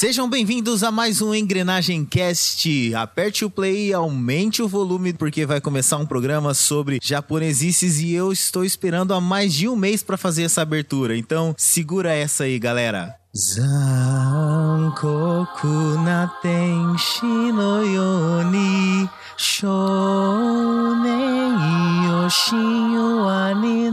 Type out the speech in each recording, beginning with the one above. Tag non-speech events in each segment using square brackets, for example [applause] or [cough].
Sejam bem-vindos a mais um Engrenagem Cast. Aperte o play e aumente o volume porque vai começar um programa sobre japonesices e eu estou esperando há mais de um mês para fazer essa abertura. Então, segura essa aí, galera. Zankoku na tenshi no yoni shounen yoshin wa ni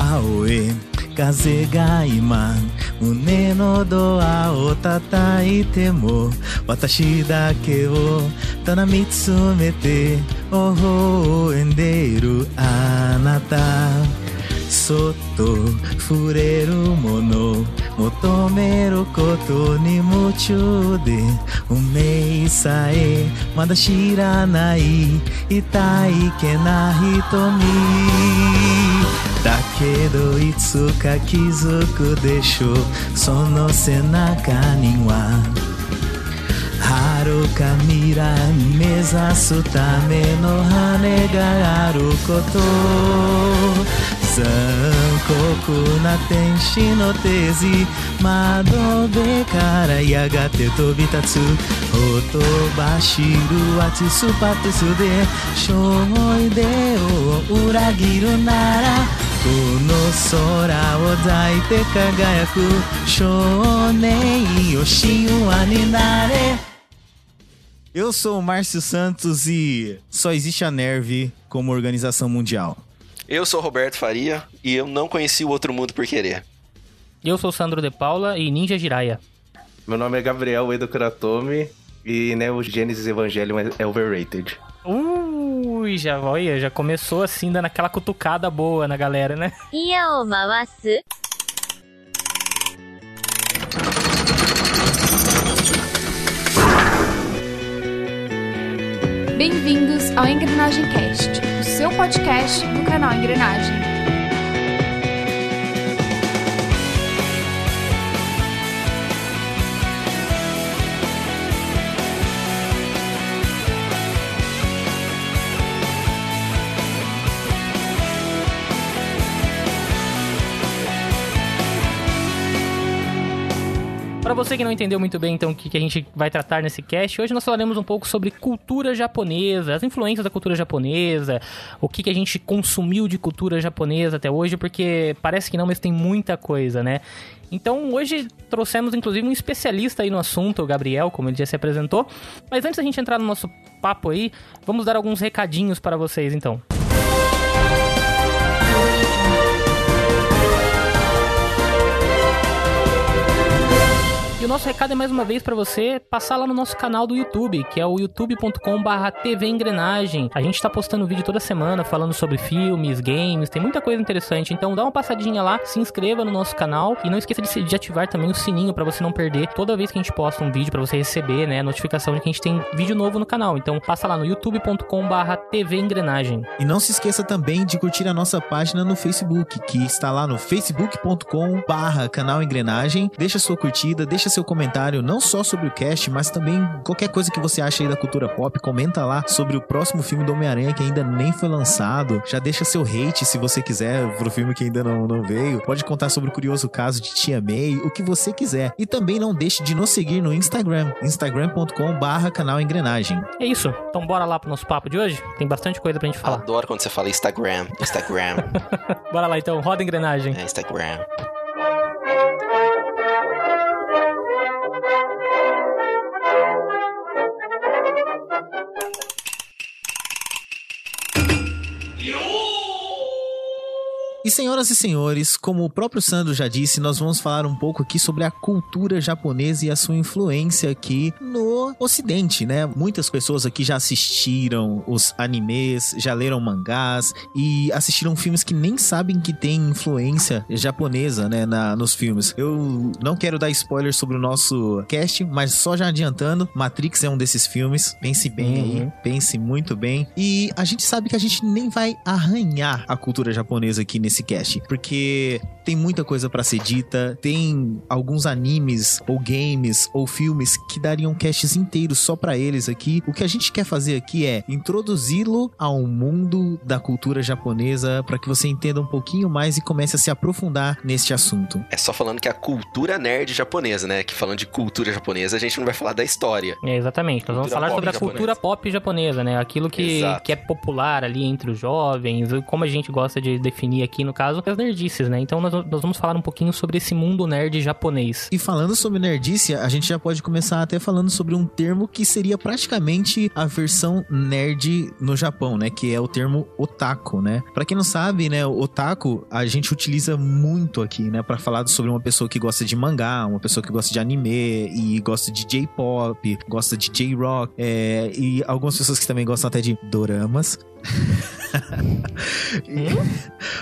青い風が今胸のドアを叩いても私だけをただ見つめて微笑んでいるあなた。そっと触れるもの求めることに夢中で運命さえまだ知らない痛いけな瞳。だけどいつか気づくでしょう。その背中には遥か未来目指すための羽があること。残酷な天使のテージ窓辺からやがて飛び立つほとばしるアチスパティスで勝利でを裏切るならこの空を抱いて輝く少年よ神話になれ Eu sou o Márcio Santos e só existe a Nerve como organização mundial. Eu sou Roberto Faria e eu não conheci o Outro Mundo por querer. Eu sou Sandro De Paula e Ninja Jiraya. Meu nome é Gabriel Edo Kuratomi e né, o Gênesis Evangelion é, é overrated. Ui, já, olha, já começou assim, dando aquela cutucada boa na galera, né? [laughs] Ia o mawasu. Bem-vindos ao Engrenagem Cast seu podcast do canal Engrenagem. Você que não entendeu muito bem, então, o que, que a gente vai tratar nesse cast, hoje nós falaremos um pouco sobre cultura japonesa, as influências da cultura japonesa, o que, que a gente consumiu de cultura japonesa até hoje, porque parece que não, mas tem muita coisa, né? Então, hoje trouxemos inclusive um especialista aí no assunto, o Gabriel, como ele já se apresentou. Mas antes da gente entrar no nosso papo aí, vamos dar alguns recadinhos para vocês, então. E o nosso recado é mais uma vez para você passar lá no nosso canal do YouTube, que é o youtube.com/tv engrenagem. A gente tá postando vídeo toda semana falando sobre filmes, games, tem muita coisa interessante. Então dá uma passadinha lá, se inscreva no nosso canal e não esqueça de, de ativar também o sininho para você não perder toda vez que a gente posta um vídeo para você receber, né, notificação de que a gente tem vídeo novo no canal. Então passa lá no youtube.com/tv engrenagem. E não se esqueça também de curtir a nossa página no Facebook, que está lá no facebook.com barra canal Engrenagem. Deixa sua curtida, deixa seu comentário, não só sobre o cast, mas também qualquer coisa que você acha aí da cultura pop. Comenta lá sobre o próximo filme do Homem-Aranha que ainda nem foi lançado. Já deixa seu hate se você quiser pro filme que ainda não, não veio. Pode contar sobre o curioso caso de Tia May, o que você quiser. E também não deixe de nos seguir no Instagram, instagram.com barra canal Engrenagem. É isso. Então bora lá pro nosso papo de hoje. Tem bastante coisa pra gente falar. Adoro quando você fala Instagram, Instagram, [laughs] Bora lá então, roda a engrenagem. é Instagram. E senhoras e senhores, como o próprio Sandro já disse, nós vamos falar um pouco aqui sobre a cultura japonesa e a sua influência aqui no ocidente, né? Muitas pessoas aqui já assistiram os animes, já leram mangás e assistiram filmes que nem sabem que tem influência japonesa, né, na, nos filmes. Eu não quero dar spoiler sobre o nosso cast, mas só já adiantando, Matrix é um desses filmes. Pense bem Uhum. aí, pense muito bem. E a gente sabe que a gente nem vai arranhar a cultura japonesa aqui nesse nesse cast, porque tem muita coisa pra ser dita, tem alguns animes ou games ou filmes que dariam casts inteiros só pra eles aqui. O que a gente quer fazer aqui é introduzi-lo ao mundo da cultura japonesa para que você entenda um pouquinho mais e comece a se aprofundar neste assunto. É só falando que a cultura nerd japonesa, né? Que falando de cultura japonesa, a gente não vai falar da história. É, exatamente. Nós vamos falar sobre a japonesa. cultura pop japonesa, né? Aquilo que, Exato. que é popular ali entre os jovens, como a gente gosta de definir aqui, no caso, as nerdices, né? Então nós, nós vamos falar um pouquinho sobre esse mundo nerd japonês. E falando sobre nerdice, a gente já pode começar até falando sobre um termo que seria praticamente a versão nerd no Japão, né? Que é o termo otaku, né? Pra quem não sabe, né, otaku a gente utiliza muito aqui, né, Pra falar sobre uma pessoa que gosta de mangá, uma pessoa que gosta de anime e gosta de J-pop, gosta de J-rock, é, e algumas pessoas que também gostam até de doramas. [laughs]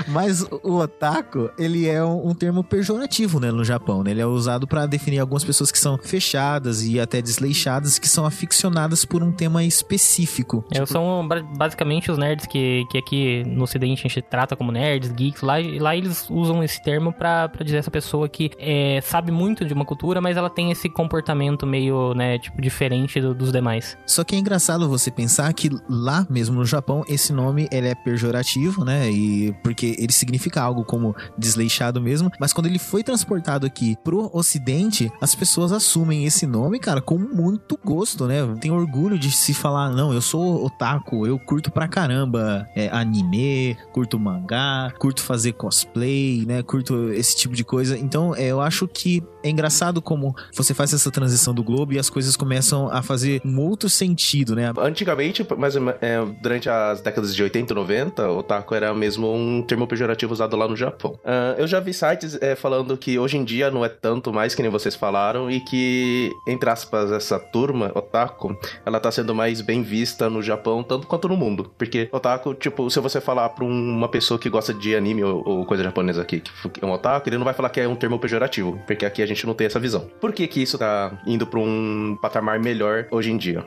Mas o otaku, ele é um, um termo pejorativo, né, no Japão, né? Ele é usado pra definir algumas pessoas que são fechadas e até desleixadas, que são aficionadas por um tema específico. É, são ba- basicamente os nerds que, que aqui no ocidente a gente trata como nerds, geeks. Lá, lá eles usam esse termo pra, pra dizer essa pessoa que é, sabe muito de uma cultura, mas ela tem esse comportamento meio, né, tipo, diferente do- dos demais. Só que é engraçado você pensar que lá mesmo no Japão, esse nome ele é pejorativo, né? E porque ele significa algo como desleixado mesmo, mas quando ele foi transportado aqui pro ocidente, as pessoas assumem esse nome, cara, com muito gosto, né? Tem orgulho de se falar, não, eu sou otaku, eu curto pra caramba é, anime, curto mangá, curto fazer cosplay, né? Curto esse tipo de coisa. Então, é, eu acho que é engraçado como você faz essa transição do globo e as coisas começam a fazer um outro sentido, né? Antigamente, mas é, durante as décadas de 80 e 90, otaku era mesmo um termo pejorativo usado lá no Japão. Ah, eu já vi sites é, falando que hoje em dia não é tanto mais que nem vocês falaram e que, entre aspas, essa turma, otaku, ela tá sendo mais bem vista no Japão tanto quanto no mundo. Porque otaku, tipo, se você falar pra uma pessoa que gosta de anime ou, ou coisa japonesa aqui, que é um otaku, ele não vai falar que é um termo pejorativo, porque aqui a gente não tem essa visão. Por que que isso tá indo pra um patamar melhor hoje em dia?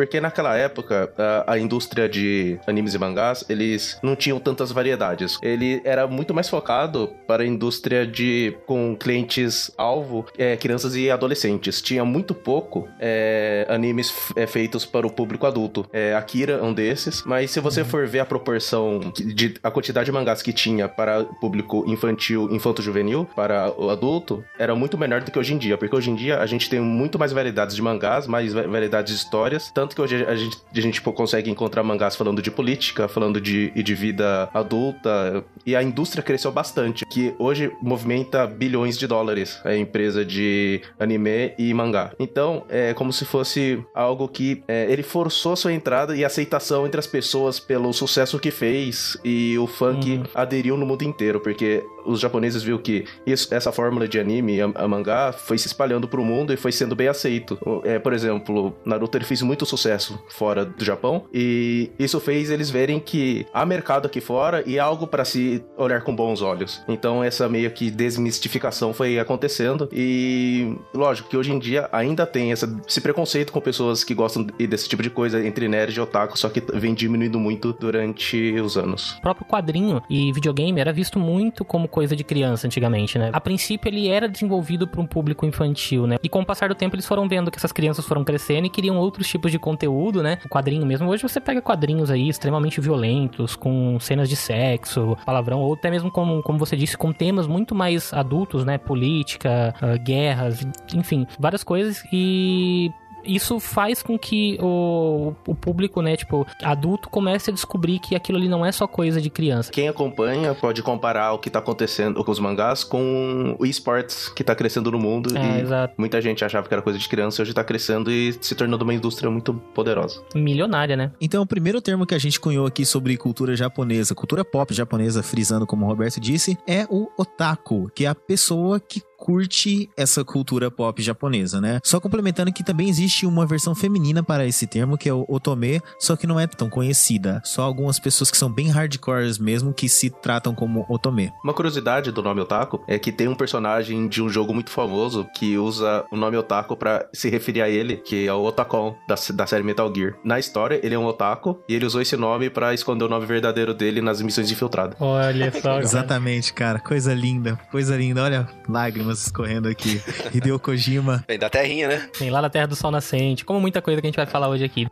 Porque naquela época, a, a indústria de animes e mangás, eles não tinham tantas variedades. Ele era muito mais focado para a indústria de com clientes alvo, é, crianças e adolescentes. Tinha muito pouco é, animes é, feitos para o público adulto. É, Akira é um desses, mas se você for ver a proporção de a quantidade de mangás que tinha para o público infantil, infanto-juvenil, para o adulto, era muito menor do que hoje em dia. Porque hoje em dia a gente tem muito mais variedades de mangás, mais va- variedades de histórias, tanto que hoje a gente, a gente pô, consegue encontrar mangás falando de política, falando de, de vida adulta, e a indústria cresceu bastante, que hoje movimenta bilhões de dólares a empresa de anime e mangá. Então, é como se fosse algo que é, ele forçou sua entrada e aceitação entre as pessoas pelo sucesso que fez, e o funk Uhum. aderiu no mundo inteiro, porque os japoneses viu que isso- essa fórmula de anime e mangá foi se espalhando pro mundo e foi sendo bem aceito. O- É, por exemplo, Naruto ele fez muito sucesso fora do Japão e isso fez eles verem que há mercado aqui fora e algo para se olhar com bons olhos. Então essa meio que desmistificação foi acontecendo e lógico que hoje em dia ainda tem essa, esse preconceito com pessoas que gostam desse tipo de coisa entre nerd e otaku, só que vem diminuindo muito durante os anos. O próprio quadrinho e videogame era visto muito como coisa de criança antigamente, né? A princípio ele era desenvolvido para um público infantil, né? E com o passar do tempo eles foram vendo que essas crianças foram crescendo e queriam outros tipos de conteúdo, né? O quadrinho mesmo. Hoje você pega quadrinhos aí extremamente violentos, com cenas de sexo, palavrão, ou até mesmo como, como você disse, com temas muito mais adultos, né? Política, ah, guerras, enfim, várias coisas e isso faz com que o, o público, né, tipo, adulto comece a descobrir que aquilo ali não é só coisa de criança. Quem acompanha pode comparar o que tá acontecendo com os mangás com o esportes que tá crescendo no mundo. É, e exato. muita gente achava que era coisa de criança e hoje tá crescendo e se tornando uma indústria muito poderosa. Milionária, né? Então, o primeiro termo que a gente cunhou aqui sobre cultura japonesa, cultura pop japonesa, frisando como o Roberto disse, é o otaku, que é a pessoa que curte essa cultura pop japonesa, né? Só complementando que também existe uma versão feminina para esse termo, que é o otome, só que não é tão conhecida. Só algumas pessoas que são bem hardcores mesmo que se tratam como otome. Uma curiosidade do nome Otaku é que tem um personagem de um jogo muito famoso que usa o nome Otaku pra se referir a ele, que é o Otakon da, da série Metal Gear. Na história, ele é um Otaku e ele usou esse nome pra esconder o nome verdadeiro dele nas missões de infiltrado. Olha só. cara. Exatamente, cara. Coisa linda, coisa linda. Olha, lágrimas escorrendo aqui. Hideo Kojima. Vem da terrinha, né? Tem lá na Terra do Sol Nascente, como muita coisa que a gente vai falar hoje aqui.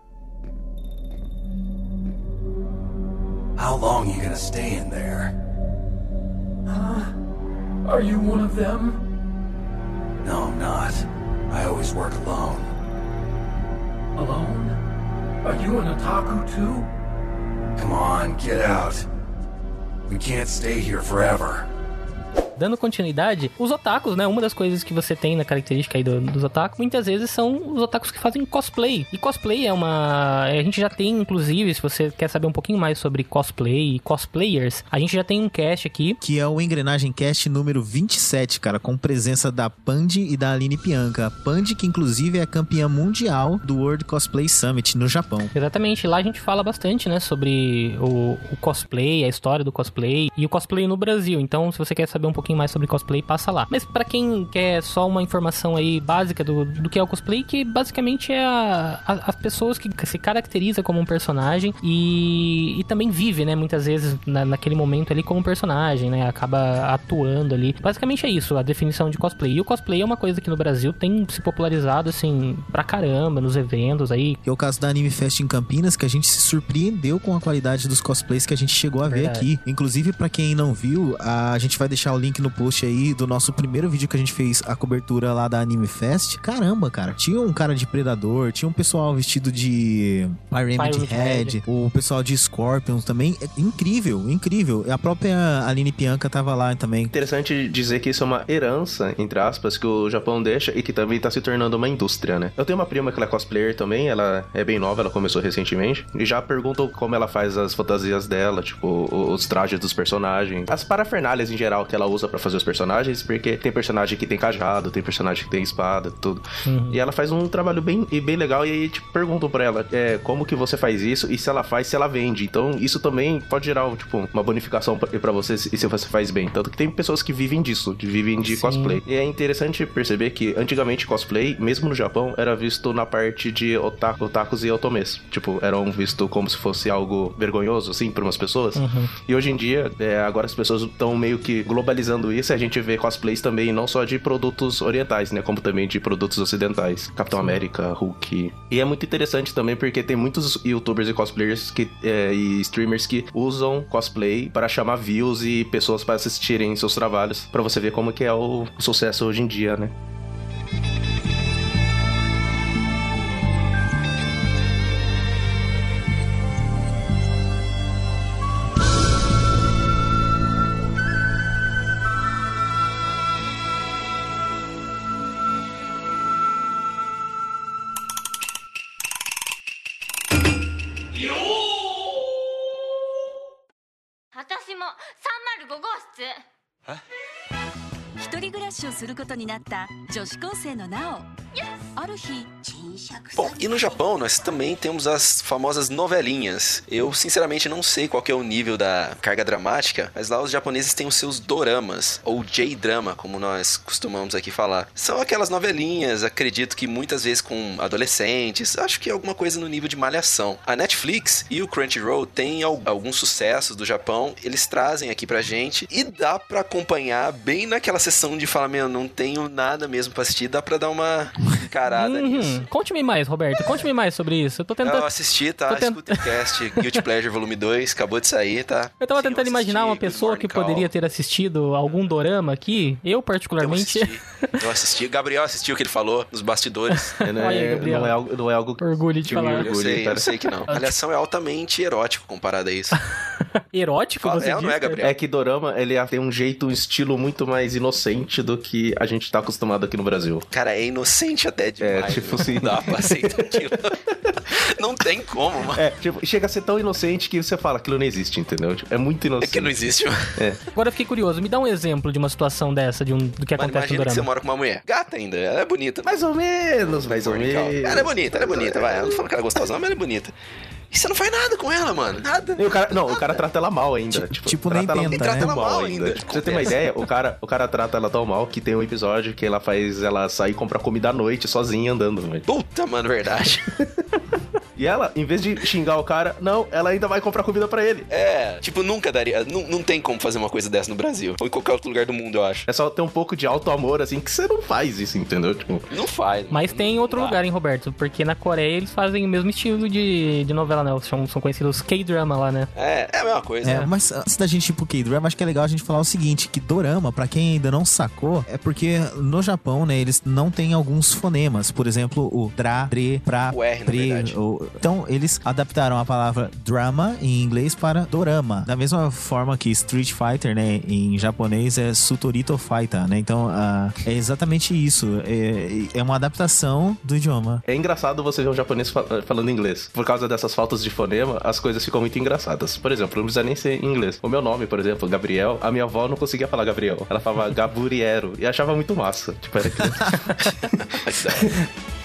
How long you gonna stay in there? Are you one of them? No, I'm not. I always work alone. Alone? Are you an otaku too? Come on, get out. We can't stay here forever. Dando continuidade, os otakus, né? Uma das coisas que você tem na característica aí do- dos otakus, muitas vezes são os otakus que fazem cosplay. E cosplay é uma. A gente já tem, inclusive, se você quer saber um pouquinho mais sobre cosplay e cosplayers, a gente já tem um cast aqui. Que é o Engrenagem Cast número 27, cara, com presença da Pandy e da Aline Pianca. A Pandy, que inclusive é campeã mundial do World Cosplay Summit no Japão. Exatamente, lá a gente fala bastante, né, sobre o, o cosplay, a história do cosplay e o cosplay no Brasil. Então, se você quer saber um pouquinho mais sobre cosplay, passa lá. Mas pra quem quer só uma informação aí básica do, do que é o cosplay, que basicamente é a, a- as pessoas que se caracteriza como um personagem e, e também vive, né, muitas vezes na- naquele momento ali como um personagem, né, acaba atuando ali. Basicamente é isso, a definição de cosplay. E o cosplay é uma coisa que no Brasil tem se popularizado, assim, pra caramba, nos eventos aí, é o caso da Anime Fest em Campinas, que a gente se surpreendeu com a qualidade dos cosplays que a gente chegou a ver Verdade. aqui. Inclusive, pra quem não viu, a gente vai deixar o link no post aí do nosso primeiro vídeo que a gente fez a cobertura lá da Anime Fest. Caramba, cara, tinha um cara de Predador, tinha um pessoal vestido de Pyramid Pyramid Head, o pessoal de Scorpions também. É incrível, incrível. A própria Aline Pianca tava lá também. Interessante dizer que isso é uma herança, entre aspas, que o Japão deixa e que também tá se tornando uma indústria, né? Eu tenho uma prima que ela é cosplayer também, ela é bem nova, ela começou recentemente, e já perguntam como ela faz as fantasias dela, tipo, os trajes dos personagens, as parafernálias em geral que ela usa pra fazer os personagens, porque tem personagem que tem cajado, tem personagem que tem espada, tudo. E ela faz um trabalho bem, e bem legal, e aí, tipo, perguntam pra ela é, como que você faz isso, e se ela faz, se ela vende. Então, isso também pode gerar, tipo, uma bonificação pra pra você se se você faz bem. Tanto que tem pessoas que vivem disso, de- vivem de Sim. cosplay. E é interessante perceber que, antigamente, cosplay, mesmo no Japão, era visto na parte de ota- otakus e otomes. Tipo, eram visto como se fosse algo vergonhoso, assim, por umas pessoas. E hoje em dia, é, agora as pessoas estão meio que globalizando isso a gente vê cosplays também, não só de produtos orientais, né? Como também de produtos ocidentais. Capitão América, Hulk. E é muito interessante também porque tem muitos youtubers e cosplayers que, é, e streamers que usam cosplay para chamar views e pessoas para assistirem seus trabalhos. Pra você ver como que é o, sucesso hoje em dia, né?305 号室一人暮らしをすることになった女子高生のナオある日 Bom, e no Japão nós também temos as famosas novelinhas. Eu sinceramente não sei qual é o nível da carga dramática, mas lá os japoneses têm os seus doramas, ou J-drama, como nós costumamos aqui falar. São aquelas novelinhas, acredito que muitas vezes com adolescentes, acho que alguma coisa no nível de malhação. A Netflix e o Crunchyroll têm al- alguns sucessos do Japão, eles trazem aqui pra gente e dá pra acompanhar bem naquela sessão de falar, meu, não tenho nada mesmo pra assistir, dá pra dar uma encarada nisso. Conte-me mais, Roberto. Conte-me mais sobre isso. Eu tô tentando. Eu assisti, tá? tô tent- Escuta o cast Guilty Pleasure Volume 2, acabou de sair, tá? Eu tava Sim, tentando imaginar uma pessoa que Call. poderia ter assistido algum dorama aqui. Eu, Eu particularmente. assisti, eu assisti. O Gabriel assistiu o que ele falou nos bastidores. É, [laughs] né? Olha aí, Gabriel. não, é algo, não é algo Orgulho de que me falar. Eu orgulhe, sei, cara. eu sei que não. [laughs] A Malhação é altamente erótico comparado a isso. [laughs] Erótico, Fala- você é não é? Gabriel? É que Dorama, ele tem um jeito, um estilo muito mais inocente do que a gente tá acostumado aqui no Brasil. Cara, é inocente até demais. tipo né? assim. Não dá pra aceitar aquilo. [laughs] não tem como, mano. É, tipo, chega a ser tão inocente que você fala, aquilo não existe, entendeu? Tipo, é muito É inocente. que não existe, mano. Agora eu fiquei curioso, me dá um exemplo de uma situação dessa, de um, do que Mano, acontece no imagina que você mora com uma mulher. Gata ainda, ela é bonita. Mais ou menos, mais ou menos. Ela é bonita, ela é bonita, vai. Eu não falando que ela é gostosa, não, mas ela é bonita. E você não faz nada com ela, mano. Nada. E o cara, não, o cara trata ela mal ainda. Tipo, tipo, trata nem ela tenta, trata né? ela mal ainda. ainda. Pra você ter uma ideia, o cara, o cara trata ela tão mal que tem um episódio que ela faz ela sair e comprar comida à noite sozinha andando, velho. Puta, mano, verdade. [laughs] E ela, em vez de xingar o cara, não, ela ainda vai comprar comida pra ele. É, tipo, nunca daria. Não, não tem como fazer uma coisa dessa no Brasil. Ou em qualquer outro lugar do mundo, eu acho. É só ter um pouco de alto amor, assim, que você não faz isso, entendeu? Tipo, Não faz. Mas mano, tem não outro dá. lugar, hein, Roberto? Porque na Coreia eles fazem o mesmo estilo de, de novela, né? São, são conhecidos K-drama lá, né? É, é a mesma coisa. É, mas antes da gente ir pro K-drama, acho que é legal a gente falar o seguinte, que dorama, pra quem ainda não sacou, é porque no Japão, né, eles não têm alguns fonemas, por exemplo, o dra, dre, pra, O R, na pre, verdade. o- então eles adaptaram a palavra drama em inglês para dorama, da mesma forma que Street Fighter, né, em japonês é Sutorito Fighter, né, então ah, é exatamente isso, é, é uma adaptação do idioma. é engraçado você ver um japonês fa- falando inglês. Por causa dessas faltas de fonema, as coisas ficam muito engraçadas. Por exemplo, não precisa nem ser em inglês. O meu nome, por exemplo, Gabriel, a minha avó não conseguia falar Gabriel. Ela falava Gaburiero e achava muito massa. Tipo, era aquilo. [laughs] [laughs]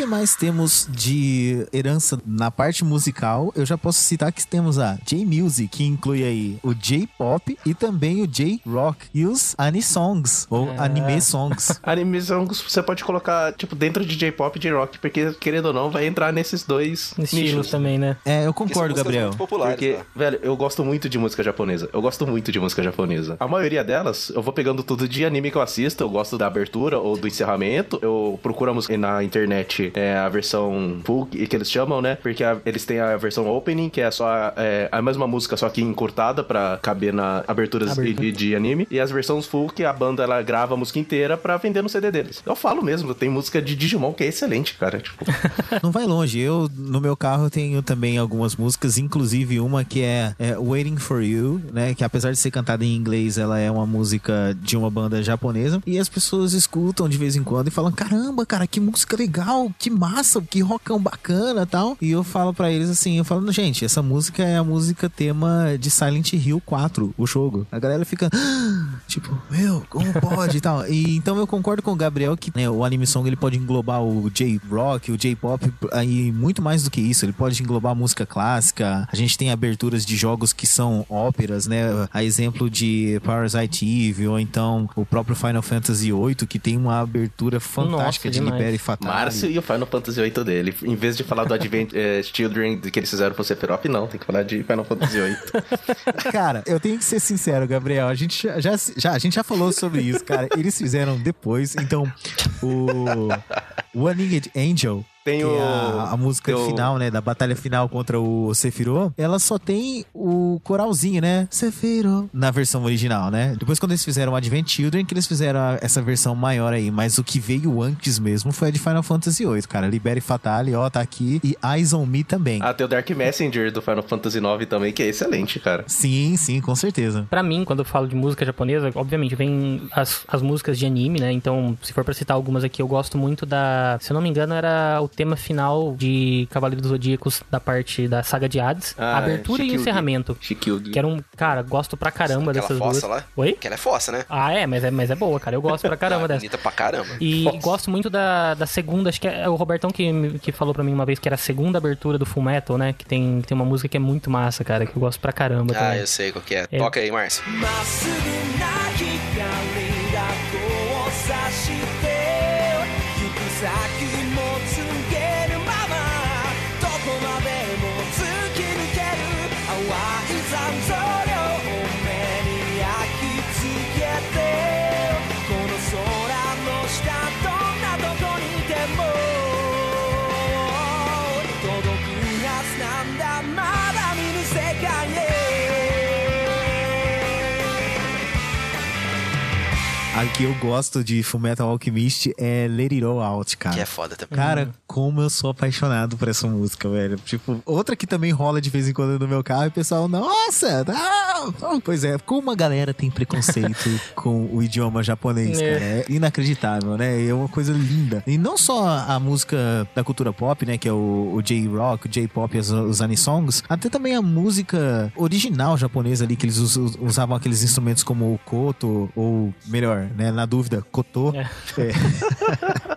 que mais temos de herança na parte musical? Eu já posso citar que temos a J-Music, que inclui aí o J-Pop e também o J-Rock e os Anisongs, ou É. Anime Songs. [laughs] Animação você pode colocar, tipo, dentro de J-pop e J-rock, porque, querendo ou não, vai entrar nesses dois Estilos também, né? É, eu concordo, Gabriel. Porque, tá? velho, eu gosto muito de música japonesa. Eu gosto muito de música japonesa. A maioria delas, eu vou pegando tudo de anime que eu assisto. Eu gosto da abertura ou do encerramento. Eu procuro a música na internet, é, a versão full, que que eles chamam, né? Porque a- eles têm a versão opening, que é só é, a mesma música, só que encurtada pra caber na aberturas Abertura. de, de anime. E as versões full, que a banda ela grava a música inteira pra vender no CD deles. Eu falo mesmo, tem música de Digimon que é excelente, cara. Tipo, [laughs] Não vai longe. Eu, no meu carro, tenho também algumas músicas, inclusive uma que é, é Waiting for You, né? Que apesar de ser cantada em inglês, ela é uma música de uma banda japonesa. E as pessoas escutam de vez em quando e falam: caramba, cara, que música legal, que massa, que rockão bacana tal. E eu falo pra eles assim: eu falo, gente, essa música é a música tema de Silent Hill 4, o jogo. A galera fica. "Ah", Tipo, meu, como pode e tal. E então eu concordo com o Gabriel que né, o anime song ele pode englobar o J-rock, o J-pop aí muito mais do que isso. Ele pode englobar música clássica. A gente tem aberturas de jogos que são óperas, né? A exemplo de Parasite Eve ou então o próprio Final Fantasy VIII que tem uma abertura fantástica Nossa, de demais. Libere Fatale. Márcio e o Final Fantasy VIII dele. Em vez de falar do Advent [laughs] eh, Children que eles fizeram pro Sephiroth, não. Tem que falar de Final Fantasy VIII. [laughs] Cara, eu tenho que ser sincero, Gabriel. A gente já, já, já- a gente já falou sobre isso, cara. Eles fizeram depois. Então, o One Winged Angel. Tem que o- é a, a música tem o- final, né? Da batalha final contra o Sephiroth. Ela só tem o coralzinho, né? Sephiroth. Na versão original, né? Depois, quando eles fizeram o Advent Children, que eles fizeram a- essa versão maior aí. Mas o que veio antes mesmo foi a de Final Fantasy VIII, cara. Libere Fatale, ó, tá aqui. E Eyes on Me também. ah, tem o Dark Messenger do Final Fantasy IX também, que é excelente, cara. Sim, sim, com certeza. Pra mim, quando eu falo de música japonesa, obviamente vem as, as músicas de anime, né? Então, se for pra citar algumas aqui, eu gosto muito da. Se eu não me engano, era o tema final de Cavaleiro dos Zodíacos, da parte da saga de Hades. Ah, a abertura e encerramento. Shikyu. Que era um. Cara, gosto pra caramba Aquela dessas fossa duas. lá? Oi? Que ela é fossa, né? Ah, é, mas é, mas é boa, cara. Eu gosto pra caramba Ah, dessa. bonita pra caramba. E Nossa. gosto muito da, da segunda, acho que é o Robertão que, que falou pra mim uma vez que era a segunda abertura do Full Metal, né? Que tem, tem uma música que é muito massa, cara, que eu gosto pra caramba Ah, também. eu sei qual que é. É. Toca aí, Márcio. A que eu gosto de Fullmetal Alchemist é Let It All Out, cara. Que é foda também. Cara, como eu sou apaixonado por essa música, velho. Tipo, outra que também rola de vez em quando no meu carro e o pessoal, nossa! não!" Pois é, como a galera tem preconceito [laughs] com o idioma japonês, É. cara. É inacreditável, né? É uma coisa linda. E não só a música da cultura pop, né? Que é o, o J-Rock, o J-Pop e os, Anisongs. Até também a música original japonesa ali, que eles us- us- usavam aqueles instrumentos como o koto, ou melhor, né? Na dúvida, koto. É. É. [laughs]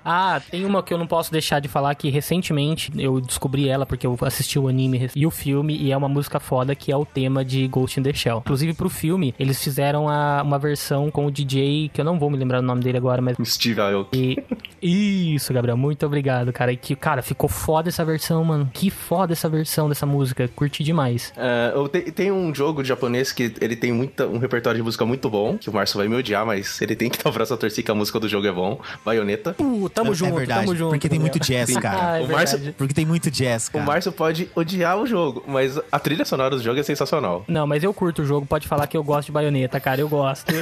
Ah, tem uma que eu não posso deixar de falar que recentemente eu descobri ela porque eu assisti o anime e o filme e é uma música foda que é o tema de Ghost in the Shell. Inclusive pro filme, eles fizeram a- uma versão com o DJ, que eu não vou me lembrar o nome dele agora, mas Steve Aoki. e... Isso, Gabriel, muito obrigado, cara. E que, cara, ficou foda essa versão, mano. Que foda essa versão dessa música. Curti demais. Eu te- tem um jogo japonês que ele tem muita, um repertório de música muito bom, que o Márcio vai me odiar, mas ele tem que [laughs] dar o braço a torcer que a música do jogo é bom. Bayonetta. Uh, tamo é junto, verdade, tamo junto. porque tem muito jazz, cara. Ah, é O Márcio-. Porque tem muito jazz, O cara. Márcio pode odiar o jogo, mas a trilha sonora do jogo é sensacional. Não, mas eu curto o jogo, pode falar que eu gosto de baioneta, cara, eu gosto. [laughs]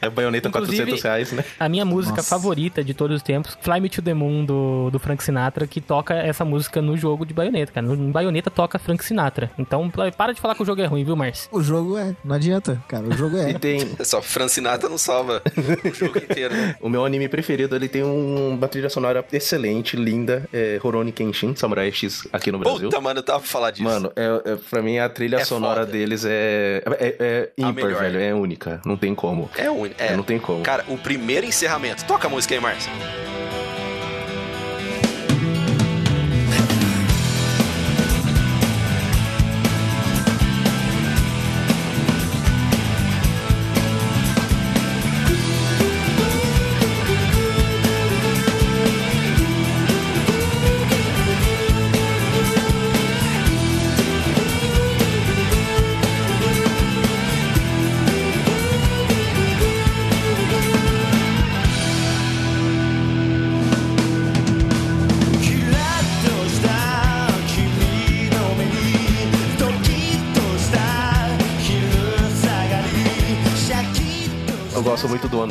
É Bayonetta Inclusive- 400 reais, né? A minha música Nossa. favorita de todos os tempos, Fly Me to the Moon do, do Frank Sinatra, que toca essa música no jogo de baioneta, cara. No, em baioneta toca Frank Sinatra. Então, para de falar que o jogo é ruim, viu, Márcio? O jogo é, não adianta, cara. O jogo é. E tem [laughs] Só Francinata não salva o jogo inteiro. né? [laughs] o meu anime preferido, ele tem um- uma trilha sonora excelente, linda, é Rurouni Kenshin, Samurai X aqui no Brasil. Puta, mano, eu tava pra falar disso. Mano, é, é, pra mim a trilha É sonora foda. deles é, é, é ímpar, melhor. velho. É única. Não tem como. É único. É. Não tem como. Cara, o primeiro encerramento. Toca a música aí, Márcio.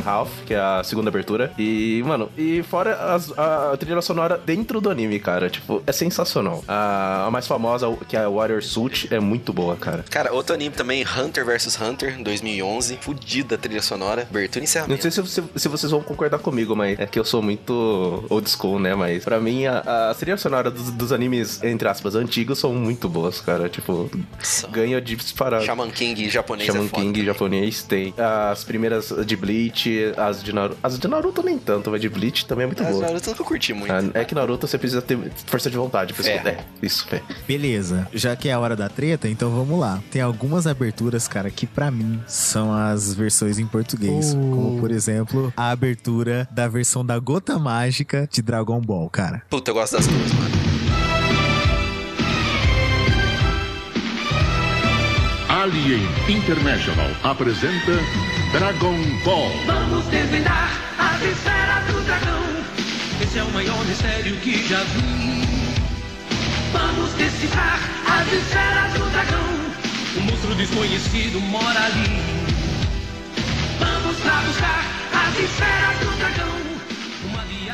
Half, que é a segunda abertura. E, mano, e fora as- a, trilha sonora dentro do anime, cara. Tipo, é sensacional. A, a mais famosa, que é a Warrior Suit, é muito boa, cara. Cara, outro anime também, Hunter vs Hunter, 2011. Fudida a trilha sonora. Abertura e Não encerramento. sei se, se- se vocês vão concordar comigo, mas é que eu sou muito old school, né? Mas pra mim, a, a trilha sonora dos, dos animes, entre aspas, antigos, são muito boas, cara. Tipo, Nossa. ganha de disparado. Shaman King japonês Shaman é. King japonês tem. As primeiras de Bleach, as de Naruto. As de Naruto nem tanto, mas de Bleach também é muito Mas boa. Naruto eu nunca curti muito. Ah, É que Naruto você precisa ter força de vontade pra É. escutar. É, isso, é. Beleza, já que é a hora da treta, então vamos lá. Tem algumas aberturas, cara, que pra mim são as versões em português. Uh. Como, por exemplo, a abertura da versão da Gota Mágica de Dragon Ball, cara. Puta, eu gosto das duas, mano. Alien International apresenta Dragon Ball. Vamos desvendar as esferas do dragão. Esse é o maior mistério que já vi. Vamos decifrar as esferas do dragão. O monstro desconhecido mora ali. Vamos lá buscar as esferas do dragão.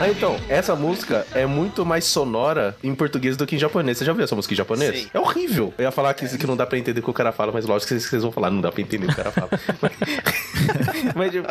Ah, então, essa música é muito mais sonora em português do que em japonês. Você já viu essa música em japonês? Sim. É horrível. Eu ia falar que, que não dá pra entender o que o cara fala, mas lógico que vocês, vocês vão falar, não dá pra entender o que o cara fala. [laughs] [laughs] mas, tipo,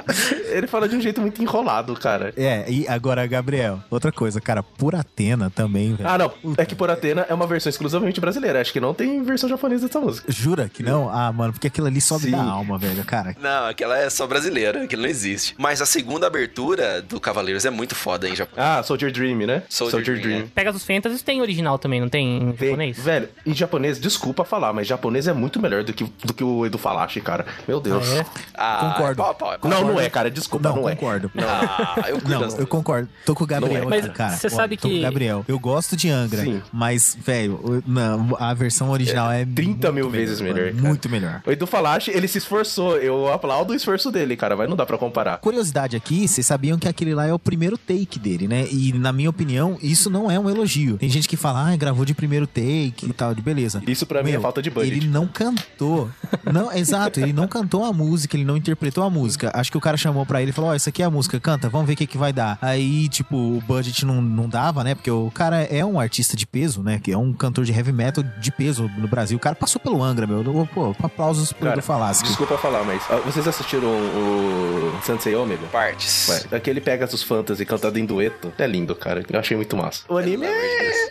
ele fala de um jeito muito enrolado, cara. É, e agora, Gabriel, outra coisa, cara, por Atena também, velho. Ah, não. É que por Atena é uma versão exclusivamente brasileira. Acho que não tem versão japonesa dessa música. Jura que não? Ah, mano, porque aquilo ali sobe Sim. da alma, velho, cara. Não, aquela é só brasileira, aquilo não existe. Mas a segunda abertura do Cavaleiros é muito foda em Japão. Ah, Soldier Dream, né? Soldier Dream, é. Pegasus Fantasy tem original também, não tem em japonês? Velho, em japonês, desculpa falar, mas japonês é muito melhor do que, do que o Edu Falache, cara. Meu Deus. Ah, é? Ah, Concordo. é pau pau, é pau. Não, não é, cara. Desculpa, Não, não, é. concordo. Ah, eu cuido Não, das eu concordo. Tô com o Gabriel Não é. aqui, Mas cara. você sabe tô com que- o Gabriel. Eu gosto de Angra, Sim. mas, velho, não, a versão original é, 30 mil vezes melhor, cara. Muito melhor. O Edu Falache, ele se esforçou. Eu aplaudo o esforço dele, cara. Mas não dá pra comparar. Curiosidade aqui, vocês sabiam que aquele lá é o primeiro take dele, né? E na minha opinião, isso não é um elogio. Tem gente que fala, ah, gravou de primeiro take e tal, de beleza. Isso pra mim é falta de budget. Ele não cantou. Não, [laughs] exato, ele não cantou a música, ele não interpretou a música. música. Acho que o cara chamou pra ele e falou: Ó, isso aqui é a música, canta, vamos ver o que, que vai dar. Aí, tipo, o budget não, não dava, né? Porque o cara é um artista de peso, né? Que é um cantor de heavy metal de peso no Brasil. O cara passou pelo Angra, meu. Pô, aplausos por Cara, eu falar. assim. Desculpa falar, mas ah, vocês assistiram o Sensei Omega? Partes. Ué, aquele Pegasus Fantasy cantado em dueto. É lindo, cara. Eu achei muito massa. O anime é...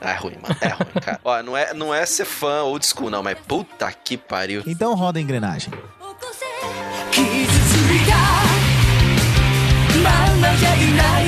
É ruim, mano. É ruim, cara. Ó, não é, não é ser fã old school, não, mas puta que pariu. Então roda a engrenagem. 傷ついた。ままじゃいない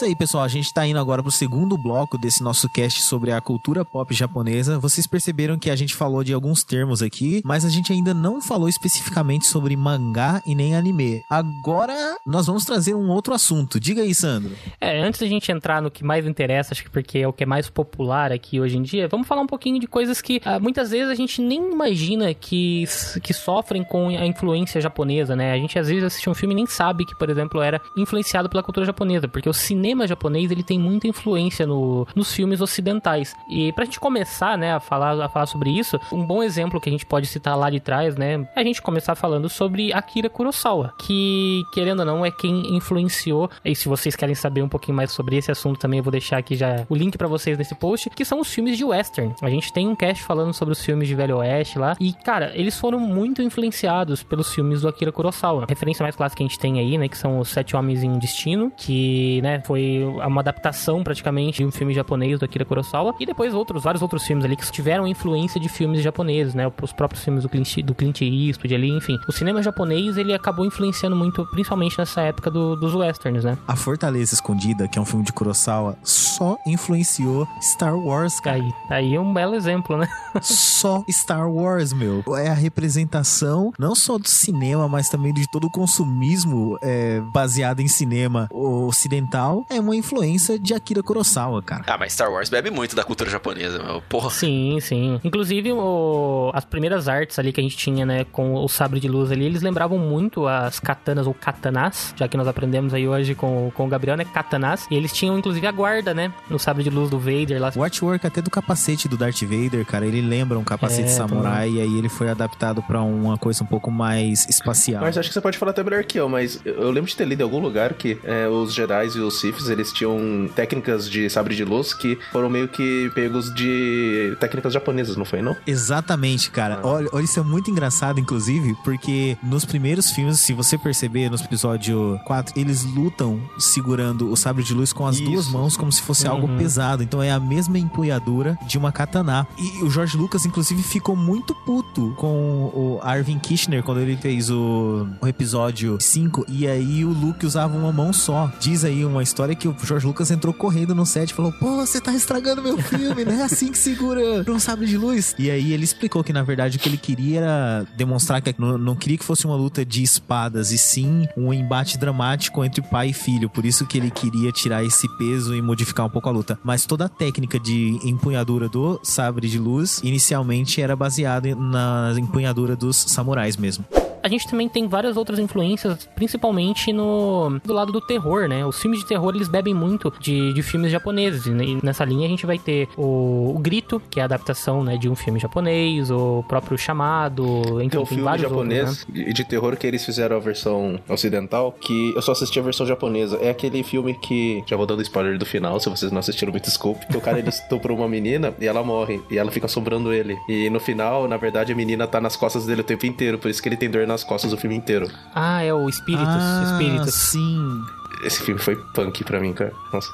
Isso aí, pessoal. A gente tá indo agora pro segundo bloco desse nosso cast sobre a cultura pop japonesa. Vocês perceberam que a gente falou de alguns termos aqui, mas a gente ainda não falou especificamente sobre mangá e nem anime. Agora nós vamos trazer um outro assunto. Diga aí, Sandro. É, antes da gente entrar no que mais interessa, acho que porque é o que é mais popular aqui hoje em dia, vamos falar um pouquinho de coisas que ah, muitas vezes a gente nem imagina que, que sofrem com a influência japonesa, né? A gente às vezes assiste um filme e nem sabe que, por exemplo, era influenciado pela cultura japonesa, porque o cinema japonês ele tem muita influência no, nos filmes ocidentais. E pra gente começar, né, a falar, a falar sobre isso, um bom exemplo que a gente pode citar lá de trás, né, é a gente começar falando sobre Akira Kurosawa, que, querendo ou não, é quem influenciou, e se vocês querem saber um pouquinho mais sobre esse assunto também, eu vou deixar aqui já o link pra vocês nesse post, que são os filmes de western. A gente tem um cast falando sobre os filmes de Velho Oeste lá, e, cara, eles foram muito influenciados pelos filmes do Akira Kurosawa. A referência mais clássica que a gente tem aí, né, que são os Sete Homens em Destino, que, né, foi uma adaptação praticamente de um filme japonês do Akira Kurosawa, e depois outros, vários outros filmes ali que tiveram influência de filmes japoneses, né, os próprios filmes do Clint, do Clint Eastwood ali, enfim. O cinema japonês, ele acabou influenciando muito, principalmente nessa época do- dos westerns, né. A Fortaleza Escondida, que é um filme de Kurosawa, só influenciou Star Wars, cara. Aí, aí é um belo exemplo, né? [laughs] só Star Wars, meu. É a representação não só do cinema, mas também de todo o consumismo é, baseado em cinema ocidental. É uma influência de Akira Kurosawa, cara. Ah, mas Star Wars bebe muito da cultura japonesa, meu. Porra. Sim, sim. Inclusive, o- as primeiras artes ali que a gente tinha, né, com o sabre de luz ali, eles lembravam muito as katanas ou katanás, já que nós aprendemos aí hoje com, com o Gabriel, né, katanás. E eles tinham, inclusive, a guarda, né, no sabre de luz do Vader lá. O artwork até do capacete do Darth Vader, cara, ele lembra um capacete É, samurai e aí ele foi adaptado pra uma coisa um pouco mais espacial. Mas acho que você pode falar até melhor que eu, mas eu lembro de ter lido em algum lugar que é, os Jedi e os Siths, eles tinham técnicas de sabre de luz que foram meio que pegos de técnicas japonesas, não foi, não? Exatamente, cara. Olha, olha, isso é muito engraçado, inclusive, porque nos primeiros filmes, se você perceber, no episódio 4, eles lutam segurando o sabre de luz com as Isso. duas mãos, como se fosse algo Uhum. pesado. Então é a mesma empunhadura de uma katana. E o George Lucas, inclusive, ficou muito puto com o Arvin Kishner quando ele fez o, o episódio 5. E aí o Luke usava uma mão só. Diz aí uma história que o George Lucas entrou correndo no set e falou: Pô, você tá estragando meu filme, não é assim que segura um sabre de luz. E aí ele explicou que na verdade o que ele queria era demonstrar que não, não queria que fosse uma luta de espadas, e sim um embate dramático entre pai e filho. Por isso que ele queria tirar esse peso e modificar um pouco a luta. Mas toda a técnica de empunhadura do sabre de luz inicialmente era baseada na empunhadura dos samurais mesmo. A gente também tem várias outras influências, principalmente no do lado do terror, né? Os filmes de terror, eles bebem muito de, de filmes japoneses. E ne- nessa linha a gente vai ter o, o Grito, que é a adaptação né, de um filme japonês, o próprio Chamado, enfim, Tem um filme japonês outros, né? de, de terror que eles fizeram a versão ocidental, que eu só assisti a versão japonesa. É aquele filme que. Já vou dando spoiler do final, se vocês não assistiram, me desculpe. Que o cara ele [laughs] estuprou uma menina e ela morre. E ela fica assombrando ele. E no final, na verdade, a menina tá nas costas dele o tempo inteiro. Por isso que ele tem dor nas costas o filme inteiro. Ah, é o Espíritos, ah, Espíritos. sim. Esse filme foi punk pra mim, cara. Nossa.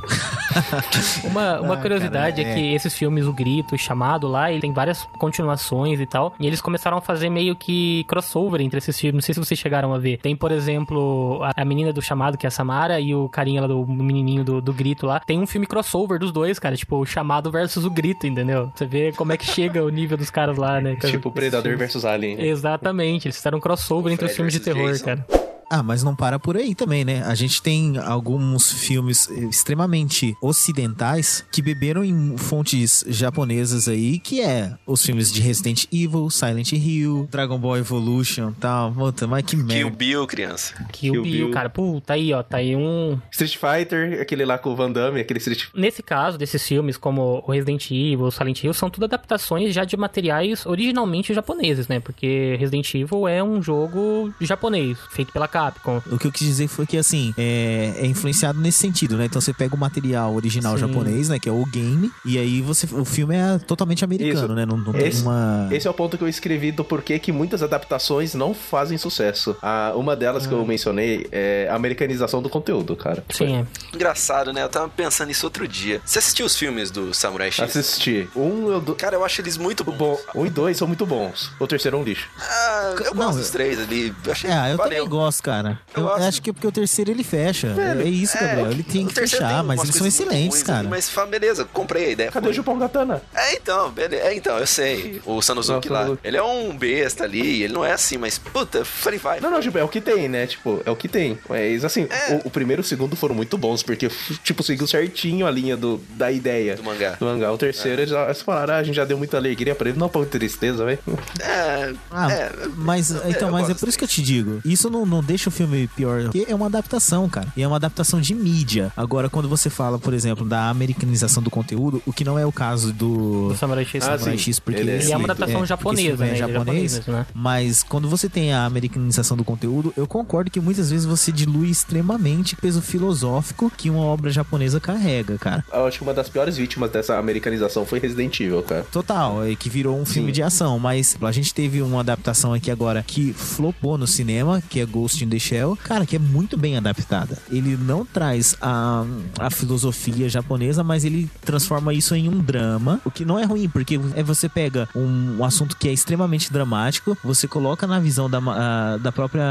[laughs] Uma, uma Ah, curiosidade cara, é. que esses filmes, O Grito, o Chamado lá, ele tem várias continuações e tal. E eles começaram a fazer meio que crossover entre esses filmes. Não sei se vocês chegaram a ver. Tem, por exemplo, a, a menina do Chamado, que é a Samara, e o carinha lá do menininho do, do Grito lá. Tem um filme crossover dos dois, cara. Tipo, o Chamado versus o Grito, entendeu? Você vê como é que chega o nível dos caras lá, né? tipo Predador versus Alien. Exatamente. Eles fizeram um crossover entre os Fred filmes de terror, Jason. cara. Ah, mas não para por aí também, né? A gente tem alguns filmes extremamente ocidentais que beberam em fontes japonesas aí, que é os filmes de Resident Evil, Silent Hill, Dragon Ball Evolution tal. Puta, mas que Kill merda. Bill, criança. Kill, Kill Bill, Bill. cara. Puta, aí, ó. Tá aí um. Street Fighter, aquele lá com o Van Damme, aquele Street Nesse caso, desses filmes como o Resident Evil, o Silent Hill, são tudo adaptações já de materiais originalmente japoneses, né? Porque Resident Evil é um jogo japonês, feito pela Capcom. O que eu quis dizer foi que, assim, é, é influenciado nesse sentido, né? Então você pega o material original Sim. japonês, né? Que é o game, e aí você, o filme é totalmente americano, Isso. né? Não, não tem Esse- uma... Esse é o ponto que eu escrevi do porquê que muitas adaptações não fazem sucesso. Ah, uma delas que eu mencionei é a americanização do conteúdo, cara. Sim, é. Engraçado, né? Eu tava pensando nisso outro dia. Você assistiu os filmes do Samurai X? Assisti. Um, eu do... Cara, eu acho eles muito bons. bom. Um e dois são muito bons. O terceiro é um lixo. Ah, eu Não, gosto dos três ali. Eu achei É, eu valeu. também gosto, cara. Eu Eu, gosto. acho que é porque o terceiro ele fecha. é isso, Gabriel. Ele tem que fechar, tem mas eles são excelentes, cara. ali, mas beleza, comprei a ideia. Cadê foi. o Jupão Katana? É, então, beleza. É, então, eu sei. O Sanosuke Nossa, lá. Ele é um besta ali, ele não é assim, mas puta, falei, vai. Não, não, tipo, é o que tem, né? Tipo, é o que tem. Mas assim, É. o, o primeiro e o segundo foram muito bons, porque, tipo, seguiu certinho a linha do, da ideia. Do mangá. Do mangá. O terceiro, eles, eles falaram, ah, a gente já deu muita alegria pra ele, não pôr tristeza, velho. É, Ah, é, mas então, mas é por isso que eu te digo. Isso não, não deixa o filme pior, porque é uma adaptação, cara. E é uma adaptação de mídia. Agora, quando você fala, por exemplo, da americanização do conteúdo, o que não é o caso do O Samurai X. Ah, Samurai. X, porque Ele é- Ele é uma adaptação esse japonesa, né? É Ele é japonês, japonês, né? Mas quando você tem a americanização do conteúdo, eu concordo que muitas vezes você dilui extremamente o peso filosófico que uma obra japonesa carrega, cara. Eu acho que uma das piores vítimas dessa americanização foi Resident Evil, cara. Total, é que virou um filme Sim. de ação, mas a gente teve uma adaptação aqui agora que flopou no cinema, que é Ghost in the Shell, cara, que é muito bem adaptada. Ele não traz a, a filosofia japonesa, mas ele transforma isso em um drama, o que não é ruim, porque é você pega um, um assunto que é extremamente dramático, você coloca na visão da, a- da própria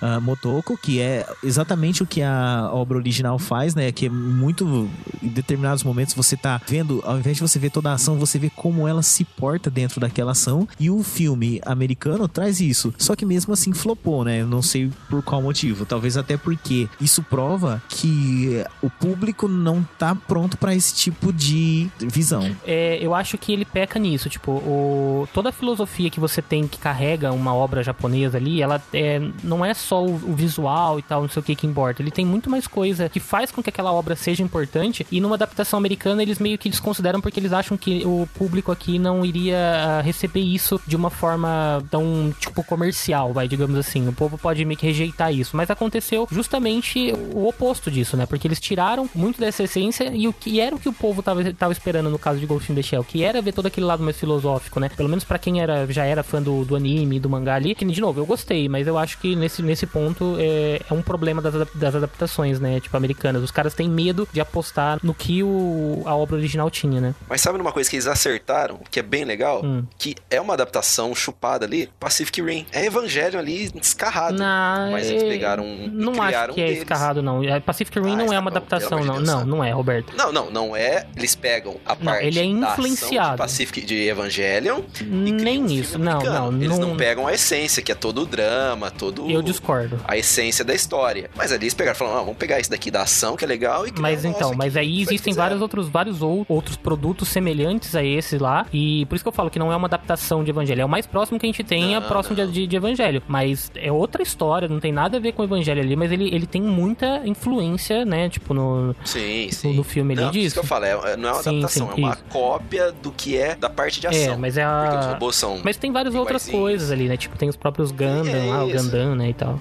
a, Motoko, que é exatamente o que a obra original faz, né? Que é muito. Em determinados momentos você tá vendo, ao invés de você ver toda a ação, você vê como ela se porta dentro daquela ação. E o filme americano traz isso. Só que mesmo assim flopou, né? Eu não sei por qual motivo. Talvez até porque isso prova que o público não tá pronto pra esse tipo de visão. É, eu acho que ele peca nisso, tipo, o, toda a filosofia que você tem que carrega uma obra japonesa ali, ela é, não é só o, o visual e tal, não sei o que que importa. Ele tem muito mais coisa que faz com que aquela obra seja importante e numa adaptação americana eles meio que desconsideram porque eles acham que o público aqui não iria ah, receber isso de uma forma tão, tipo, comercial, vai, digamos assim. O povo pode meio que rejeitar isso, mas aconteceu justamente o oposto disso, né? Porque eles tiraram muito dessa essência e o que era o que o povo tava, tava esperando no caso de Ghost in the Shell, que era ver todo aquele lado mais filosófico, né? Pelo menos pra quem era, já era fã do, do anime, do mangá ali, que de novo, eu gostei, mas eu acho que nesse, nesse ponto é, é um problema das, das adaptações, né? Tipo, americanas. Os caras têm medo de apostar no que o, a obra original tinha, né? Mas sabe numa coisa que eles acertaram, que é bem legal? Hum. Que é uma adaptação chupada ali, Pacific Rim. É Evangelho ali, descarrado. Não, Mas eles pegaram um- Não acho que um é deles. escarrado, não. A Pacific Rim Ah, não é uma bom, adaptação, não. Deus, Não, sabe? não é, Roberto. Não, não, não é. Eles pegam a Não, parte ele é influenciado. de Pacific de Evangelion Nem isso, não, americano. não, Eles não... não- pegam a essência, que é todo o drama, todo Eu discordo. a essência da história. Mas ali eles pegaram e falaram, ah, vamos pegar isso daqui da ação, que é legal, e Mas então, mas aí existem vários outros, vários ou- outros produtos semelhantes a esse lá. E por isso que eu falo que não é uma adaptação de Evangelho. É o mais próximo que a gente tem, é Não, próximo de, de, de Evangelho. Mas é outra história, não tem nada a ver com o Evangelho ali, mas ele, ele tem muita influência, né? Tipo, no, Sim, sim. no filme ali não, por isso que eu falo, é- é- não é uma Sim, adaptação, sim, é uma isso. cópia do que é da parte de ação. É, mas é Porque os a. robôs são Mas tem várias outras coisas ali, né? Tipo, tem os próprios Gundam É lá, o. Gundam, né? E tal.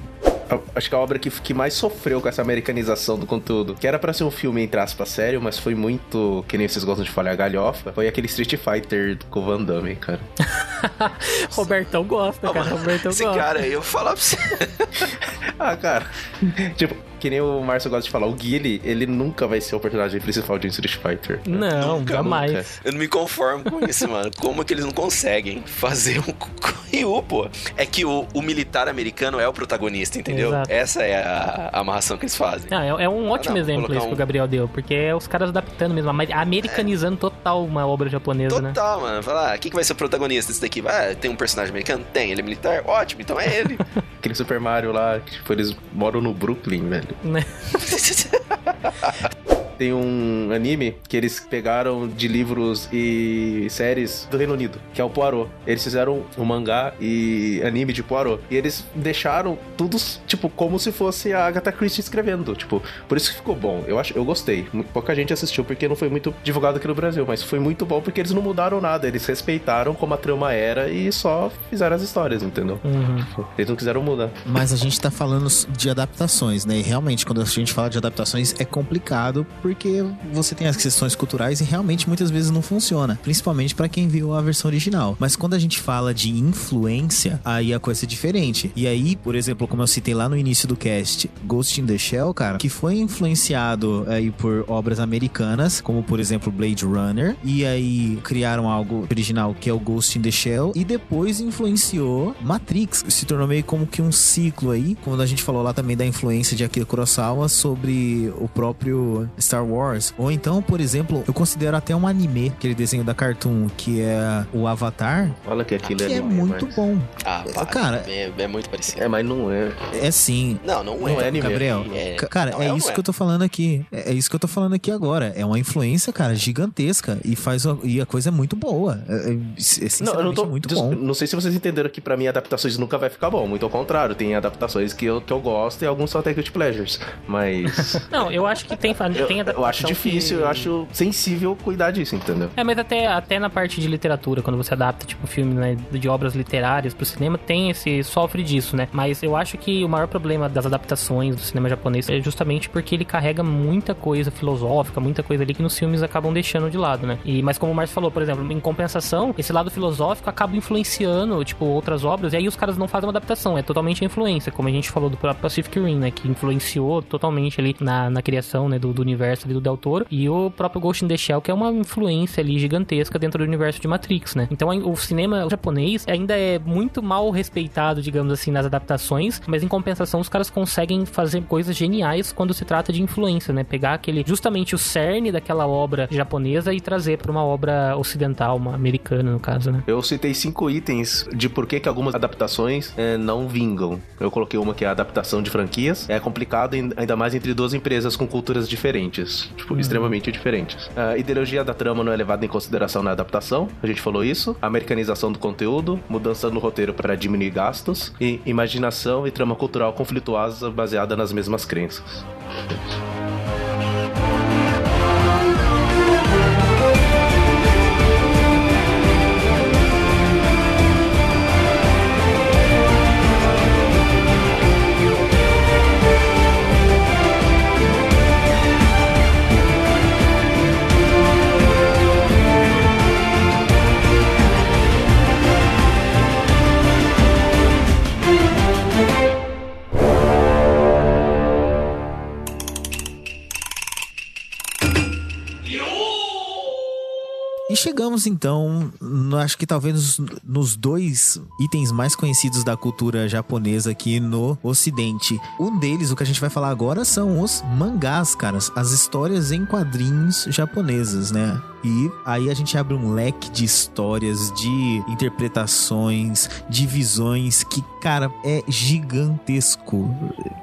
Acho que a obra que, que mais sofreu com essa americanização do conteúdo, que era pra ser um filme, entre aspas, sério, mas foi muito, que nem vocês gostam de falar, galhofa, foi aquele Street Fighter com o Van Damme, cara. [laughs] Robertão gosta, Ah, cara. mano, Robertão Esse gosta. cara aí, eu vou falar pra você. [laughs] Ah, cara. tipo, que nem o Márcio gosta de falar, o Guile, ele nunca vai ser o personagem principal de um Street Fighter. Não, Nunca, jamais. nunca. Eu não me conformo com isso, mano. Como é que eles não conseguem fazer um Ryu, pô? É que o, o militar americano é o protagonista, entendeu? Exato. Essa é a, a amarração que eles fazem. Ah, é, é um ótimo não, exemplo isso que um- o Gabriel deu, porque é os caras adaptando mesmo, americanizando total uma obra japonesa, né? Total, mano. Falar, ah, quem que vai ser o protagonista desse daqui? Ah, tem um personagem americano? Tem. Ele é militar? Ótimo, então é ele. [laughs] Aquele Super Mario lá, que tipo, eles moram no Brooklyn, velho. Né? [laughs] Tem um anime que eles pegaram de livros e séries do Reino Unido, que é o Poirot. Eles fizeram um mangá e anime de Poirot. E eles deixaram tudo, tipo, como se fosse a Agatha Christie escrevendo. Tipo, por isso que ficou bom. Eu acho, eu gostei. Pouca gente assistiu porque não foi muito divulgado aqui no Brasil, mas foi muito bom porque eles não mudaram nada. Eles respeitaram como a trama era e só fizeram as histórias, entendeu? Uhum. Eles não quiseram mudar. Mas a gente tá falando de adaptações, né? E realmente, quando a gente fala de adaptações, é complicado porque você tem as questões culturais e realmente muitas vezes não funciona. Principalmente pra quem viu a versão original. Mas quando a gente fala de influência, aí a coisa é diferente. E aí, por exemplo, como eu citei lá no início do cast, Ghost in the Shell, cara, que foi influenciado aí por obras americanas, como por exemplo Blade Runner, e aí criaram algo original que é o Ghost in the Shell, e depois influenciou Matrix, se tornou meio como que um ciclo aí, quando a gente falou lá também da influência de Akira Kurosawa sobre o próprio Star Wars. Ou então, por exemplo, eu considero até um anime, aquele desenho da Cartoon, que é o Avatar, Olha que aquilo que é anime, muito mas- bom. Ah, para, Cara, é, é muito parecido. É, mas não é. É sim. Não, não, Não é. é anime. Gabriel, É- ca- cara, não é, é isso não é? que eu tô falando aqui. É, é isso que eu tô falando aqui agora. É uma influência, cara, gigantesca. E faz a, e a coisa é muito boa. É, é, é Não, eu não tô. muito des- bom. Não sei se vocês entenderam que pra mim adaptações nunca vai ficar bom. Muito ao contrário, tem adaptações que eu, que eu gosto e alguns são até guilty pleasures. Mas. [laughs] Não, eu acho que tem, eu, eu acho difícil, que- eu acho sensível cuidar disso, entendeu? É, mas até, até na parte de literatura, quando você adapta, tipo, filme né, de obras literárias pro cinema, tem esse. sofre disso, né? Mas eu acho que o maior problema das adaptações do cinema japonês é justamente porque ele carrega muita coisa filosófica, muita coisa ali que nos filmes acabam deixando de lado, né? E, mas como o Márcio falou, por exemplo, em compensação, esse lado filosófico acaba influenciando, tipo, outras obras, e aí os caras não fazem uma adaptação, é totalmente a influência, como a gente falou do próprio Pacific Rim, né? Que influenciou totalmente ali na, na criação, né, do, do universo ali do Del Toro, e o próprio Ghost in the Shell, que é uma influência ali gigantesca dentro do universo de Matrix, né? Então o cinema japonês ainda é muito mal respeitado, digamos assim, nas adaptações, mas em compensação os caras conseguem fazer coisas geniais quando se trata de influência, né? Pegar aquele justamente o cerne daquela obra japonesa e trazer para uma obra ocidental, uma americana no caso, né? Eu citei cinco itens de por que, que algumas adaptações eh, não vingam. Eu coloquei uma que é a adaptação de franquias. É complicado, ainda mais entre duas empresas com culturas diferentes. Tipo, extremamente diferentes. A ideologia da trama não é levada em consideração na adaptação. A gente falou isso. A americanização do conteúdo, mudança no roteiro para diminuir gastos. E imaginação e trama cultural conflituosa baseada nas mesmas crenças. E chegamos então, no- acho que talvez nos, nos dois itens mais conhecidos da cultura japonesa aqui no Ocidente. Um deles, o que a gente vai falar agora, são os mangás, caras, as histórias em quadrinhos japonesas, né? E aí a gente abre um leque de histórias, de interpretações, de visões que, cara, é gigantesco.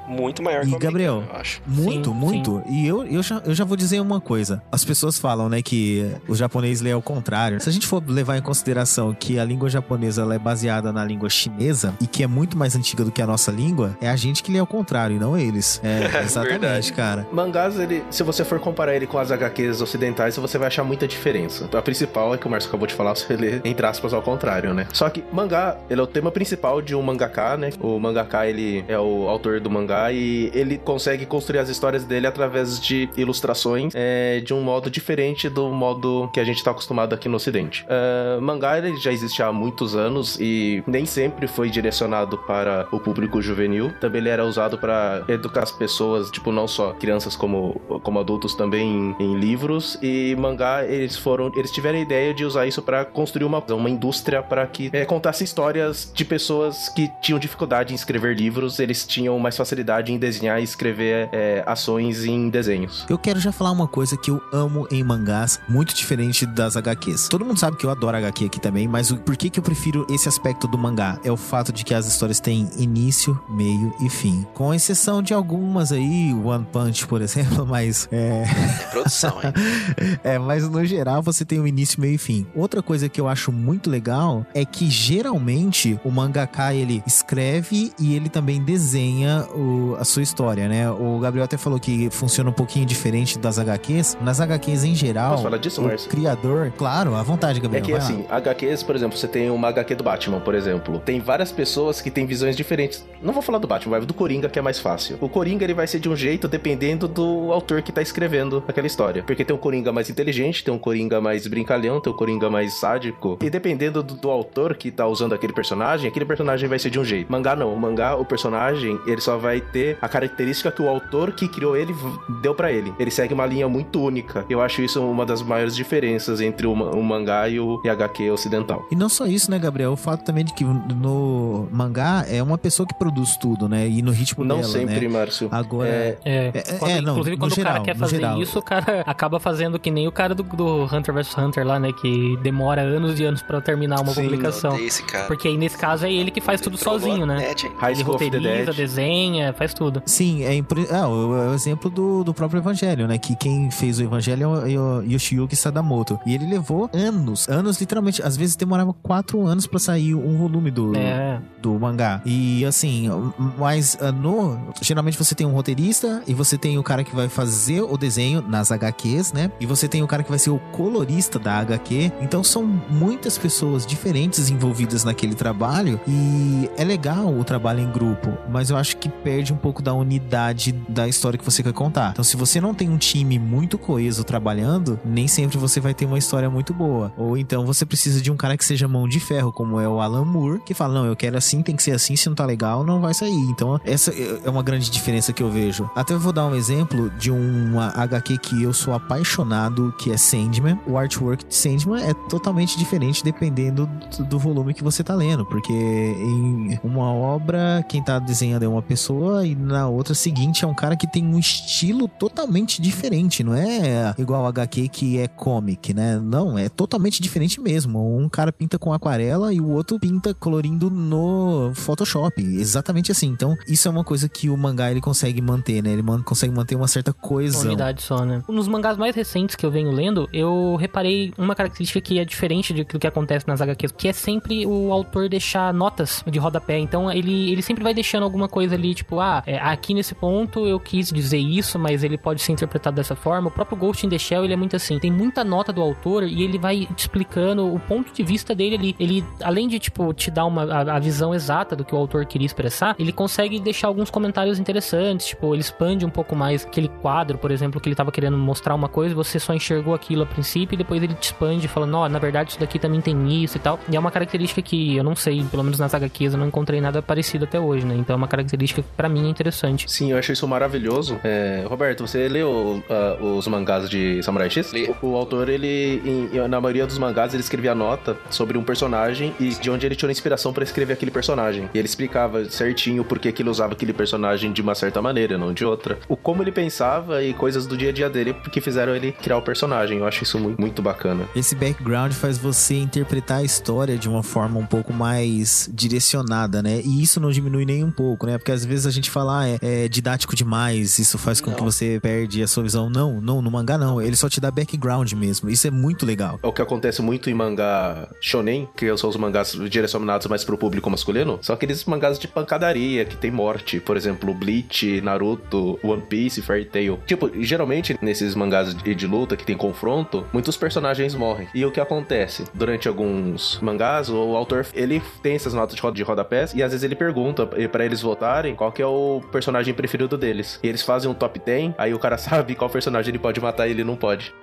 Muito maior que E o Gabriel, americano, eu acho. Muito, Sim, muito. E eu, eu, já, eu já vou dizer uma coisa. As pessoas falam, né, que o japonês lê ao contrário. Se a gente for levar em consideração que a língua japonesa ela é baseada na língua chinesa e que é muito mais antiga do que a nossa língua, é a gente que lê ao contrário e não eles. [laughs] É, exatamente, Verdade. cara. Mangás, ele, se você for comparar ele com as HQs ocidentais, você vai achar muita diferença. A principal é que o Márcio acabou de falar, [laughs] você lê entre aspas ao contrário, né? Só que mangá, ele é o tema principal de um mangaka, né? O mangaka, ele é o autor do mangá e ele consegue construir as histórias dele através de ilustrações é, de um modo diferente do modo que a gente tá acostumado aqui no ocidente. Ah, mangá, ele já existe há muitos anos e nem sempre foi direcionado para o público juvenil. Também ele era usado para educar as pessoas, tipo, não só crianças como, como adultos também em, livros. E mangá, eles foram, eles tiveram a ideia de usar isso para construir uma, uma indústria para que é, contasse histórias de pessoas que tinham dificuldade em escrever livros, eles tinham mais facilidade em desenhar e escrever é, ações em desenhos. Eu quero já falar uma coisa que eu amo em mangás, muito diferente das HQs. Todo mundo sabe que eu adoro HQ aqui também, mas o, por que, que eu prefiro esse aspecto do mangá? É o fato de que as histórias têm início, meio e fim. Com exceção de algumas aí, One Punch, por [laughs] exemplo, mas é. É produção, hein? [laughs] é, mas no geral você tem o início, meio e fim. Outra coisa que eu acho muito legal é que geralmente o mangaka ele escreve e ele também desenha o- a sua história, né? O Gabriel até falou que funciona um pouquinho diferente das HQs. Nas HQs em geral, Posso falar disso, o Márcio? criador, claro, à vontade, É Gabriel. que vai lá. assim, HQs, por exemplo, você tem uma HQ do Batman, por exemplo. Tem várias pessoas que têm visões diferentes. Não vou falar do Batman, vai do Coringa, que é mais fácil. O Coringa ele vai ser de um jeito dependendo do autor que tá escrevendo aquela história. Porque tem um Coringa mais inteligente, tem um Coringa mais brincalhão, tem um Coringa mais sádico. E dependendo do, do autor que tá usando aquele personagem, aquele personagem vai ser de um jeito. Mangá não. O mangá, o personagem, ele só vai ter a característica que o autor que criou ele deu pra ele. Ele segue uma linha muito única. Eu acho isso uma das maiores diferenças entre o, o mangá e o e HQ ocidental. E não só isso, né, Gabriel? O fato também de que no mangá é uma pessoa que produz tudo, né? E no ritmo Não dela, sempre, né? Márcio. Agora, É, É, É, quando- é, não, inclusive quando o geral, cara quer fazer geral. isso, o cara acaba fazendo que nem o cara do, do Hunter vs Hunter lá, né? Que demora anos e anos pra terminar uma Sim, publicação. Esse cara. Porque aí nesse caso é ele que faz tudo sozinho, né? net? High Ele School of the roteiriza, desenha, faz tudo. Sim, é, impre- é, o, é o exemplo do, do próprio Evangelho, né? Que quem fez o Evangelho é o, é o Yoshiyuki Sadamoto. E ele levou anos, anos literalmente, às vezes demorava quatro anos pra sair um volume do, É. do mangá. E assim, mas ah, no. Geralmente você tem um roteirista e você tem o cara que vai fazer o desenho nas HQs, né? E você tem o cara que vai ser o colorista da HQ. Então são muitas pessoas diferentes envolvidas naquele trabalho. E é legal o trabalho em grupo, mas eu acho que perde um pouco da unidade da história que você quer contar. Então, se você não tem um time muito coeso trabalhando, nem sempre você vai ter uma história muito boa. Ou então você precisa de um cara que seja mão de ferro, como é o Alan Moore, que fala: não, eu quero assim, tem que ser assim, se não tá legal, não vai sair. Então, essa é uma grande diferença que eu vejo. Até vou dar um exemplo de uma HQ que eu sou apaixonado, que é Sandman. O artwork de Sandman é totalmente diferente dependendo do- volume que você tá lendo, porque em uma obra, quem tá desenhando é uma pessoa e na outra seguinte é um cara que tem um estilo totalmente diferente, não é igual HQ que é comic, né? Não, é totalmente diferente mesmo. Um cara pinta com aquarela e o outro pinta colorindo no Photoshop, exatamente assim. Então, isso é uma coisa que o mangá ele consegue manter, né? Ele consegue manter uma certa coesão. unidade só, né? Nos mangás mais recentes que eu venho lendo, eu reparei uma característica que é diferente do que acontece nas HQs, que é sempre o autor deixar notas de rodapé. Então ele, ele sempre vai deixando alguma coisa ali, tipo, ah, é, aqui nesse ponto eu quis dizer isso, mas ele pode ser interpretado dessa forma. O próprio Ghost in the Shell, ele é muito assim. Tem muita nota do autor e ele vai te explicando o ponto de vista dele ali. Ele, além de, tipo, te dar uma, a, a visão exata do que o autor queria expressar, ele consegue deixar alguns comentários interessantes. Tipo, ele expande um pouco mais aquele quadro, por exemplo, que ele tava querendo mostrar uma coisa, você só enxergou aquilo a princípio e depois ele te expande falando, ó, na verdade isso daqui também tem isso e tal. E é uma característica que eu não sei, pelo menos nas HQs eu não encontrei nada parecido até hoje, né? Então é uma característica que pra mim é interessante. Sim, eu acho isso maravilhoso. É, Roberto, você leu ah, os mangás de Samurai X? Li. O, o autor, ele, em- na maioria dos mangás, ele escrevia nota sobre um personagem e de onde ele tirou inspiração pra escrever aquele personagem. E ele explicava certinho por que que ele usava aquele personagem de uma certa maneira, não de outra. O como ele pensava e coisas do dia a dia dele que fizeram ele criar o personagem. Eu acho isso muito, muito bacana. Esse background faz você interpretar a história de uma forma um pouco mais direcionada, né? E isso não diminui nem um pouco, né? Porque às vezes a gente fala, ah, é, é didático demais, isso faz com que você perde a sua visão. Não, não, no mangá não. Ele só te dá background mesmo. Isso é muito legal. É o que acontece muito em mangá shonen, que são os mangás direcionados mais pro público masculino. São aqueles mangás de pancadaria, que tem morte. Por exemplo, Bleach, Naruto, One Piece, Fairy Tail. Tipo, geralmente nesses mangás de, de luta que tem confronto, muitos personagens morrem. E o que acontece? Durante alguns mangás, o autor, ele tem essas notas de, roda, de rodapés e às vezes ele pergunta pra eles votarem qual que é o personagem preferido deles. E eles fazem um top 10, aí o cara [laughs] sabe qual personagem ele pode matar e ele não pode.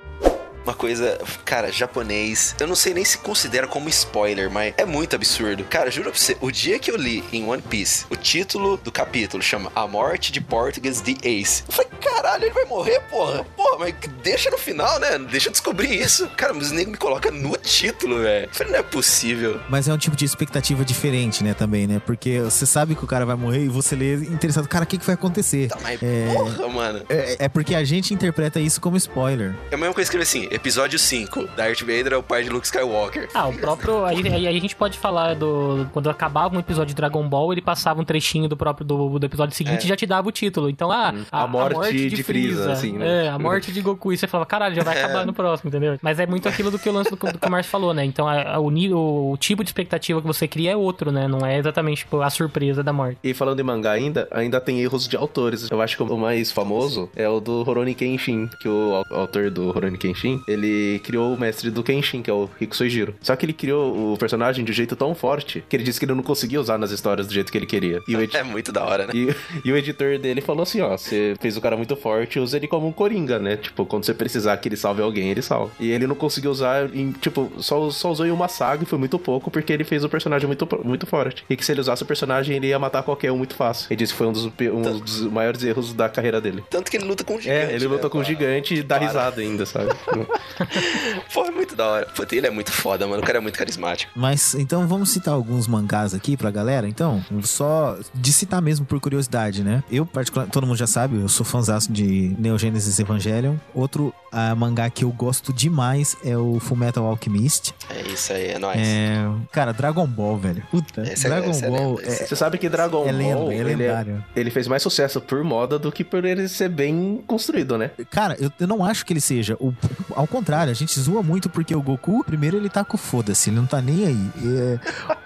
Uma coisa, cara, japonês. Eu não sei nem se considera como spoiler, mas é muito absurdo. Cara, juro pra você, o dia que eu li em One Piece o título do capítulo chama A Morte de Português de Ace. Eu falei, caralho, ele vai morrer, porra. Porra, mas deixa no final, né? Deixa eu descobrir isso. Cara, mas o nego me coloca no título, velho. Eu falei, não é possível. Mas é um tipo de expectativa diferente, né, também, né? Porque você sabe que o cara vai morrer e você lê interessado, cara, o que, que vai acontecer? Tá, mas É. porra, mano. É, é porque a gente interpreta isso como spoiler. É a mesma coisa que escrever assim, episódio 5, Darth Vader é o pai de Luke Skywalker. Ah, o próprio. Aí, aí a gente pode falar do. Quando acabava um episódio de Dragon Ball, ele passava um trechinho do próprio do, do episódio seguinte É. e já te dava o título. Então, ah, A morte de Freeza, assim, né? É, a morte de Goku. E você falava, caralho, já vai [laughs] acabar no próximo, entendeu? Mas é muito aquilo do que o lance do, do que o Márcio falou, né? Então, a- a- o, o tipo de expectativa que você cria é outro, né? Não é exatamente tipo, a surpresa da morte. E falando em mangá ainda, ainda tem erros de autores. Eu acho que o mais famoso é o do Rurouni Kenshin, que o au- autor do Rurouni Kenshin, ele criou o mestre do Kenshin, que é o Riku Soijiro. Só que ele criou o personagem de um jeito tão forte que ele disse que ele não conseguia usar nas histórias do jeito que ele queria. Edi- [laughs] É muito da hora, né? e, e o editor dele falou assim, ó, você fez o cara muito forte, usa ele como um coringa, né? Tipo, quando você precisar que ele salve alguém, ele salva. E ele não conseguiu usar em, tipo, só, só usou em uma saga e foi muito pouco, porque ele fez o personagem muito, muito forte. E que se ele usasse o personagem, ele ia matar qualquer um muito fácil. Ele disse que foi um dos, um dos maiores erros da carreira dele. Tanto que ele luta com um gigante. É, ele luta né? com um gigante e dá risada ainda, sabe? [laughs] [laughs] Pô, é muito da hora. Pô, ele é muito foda, mano. O cara é muito carismático. Mas então vamos citar alguns mangás aqui pra galera, então? Só de citar mesmo por curiosidade, né? Eu, particularmente, todo mundo já sabe, eu sou fãzaço de Neo Genesis Evangelion. Outro ah, mangá que eu gosto demais é o Fullmetal Alchemist. É isso aí, é nóis. É, cara, Dragon Ball, velho. Puta, Esse é- Dragon é Ball é, Você sabe que Dragon É Ball, é ele, lendário. ele fez mais sucesso por moda do que por ele ser bem construído, né? Cara, eu, eu não acho que ele seja. O, ao contrário, a gente zoa muito porque o Goku, primeiro ele tá com foda-se, ele não tá nem aí. É,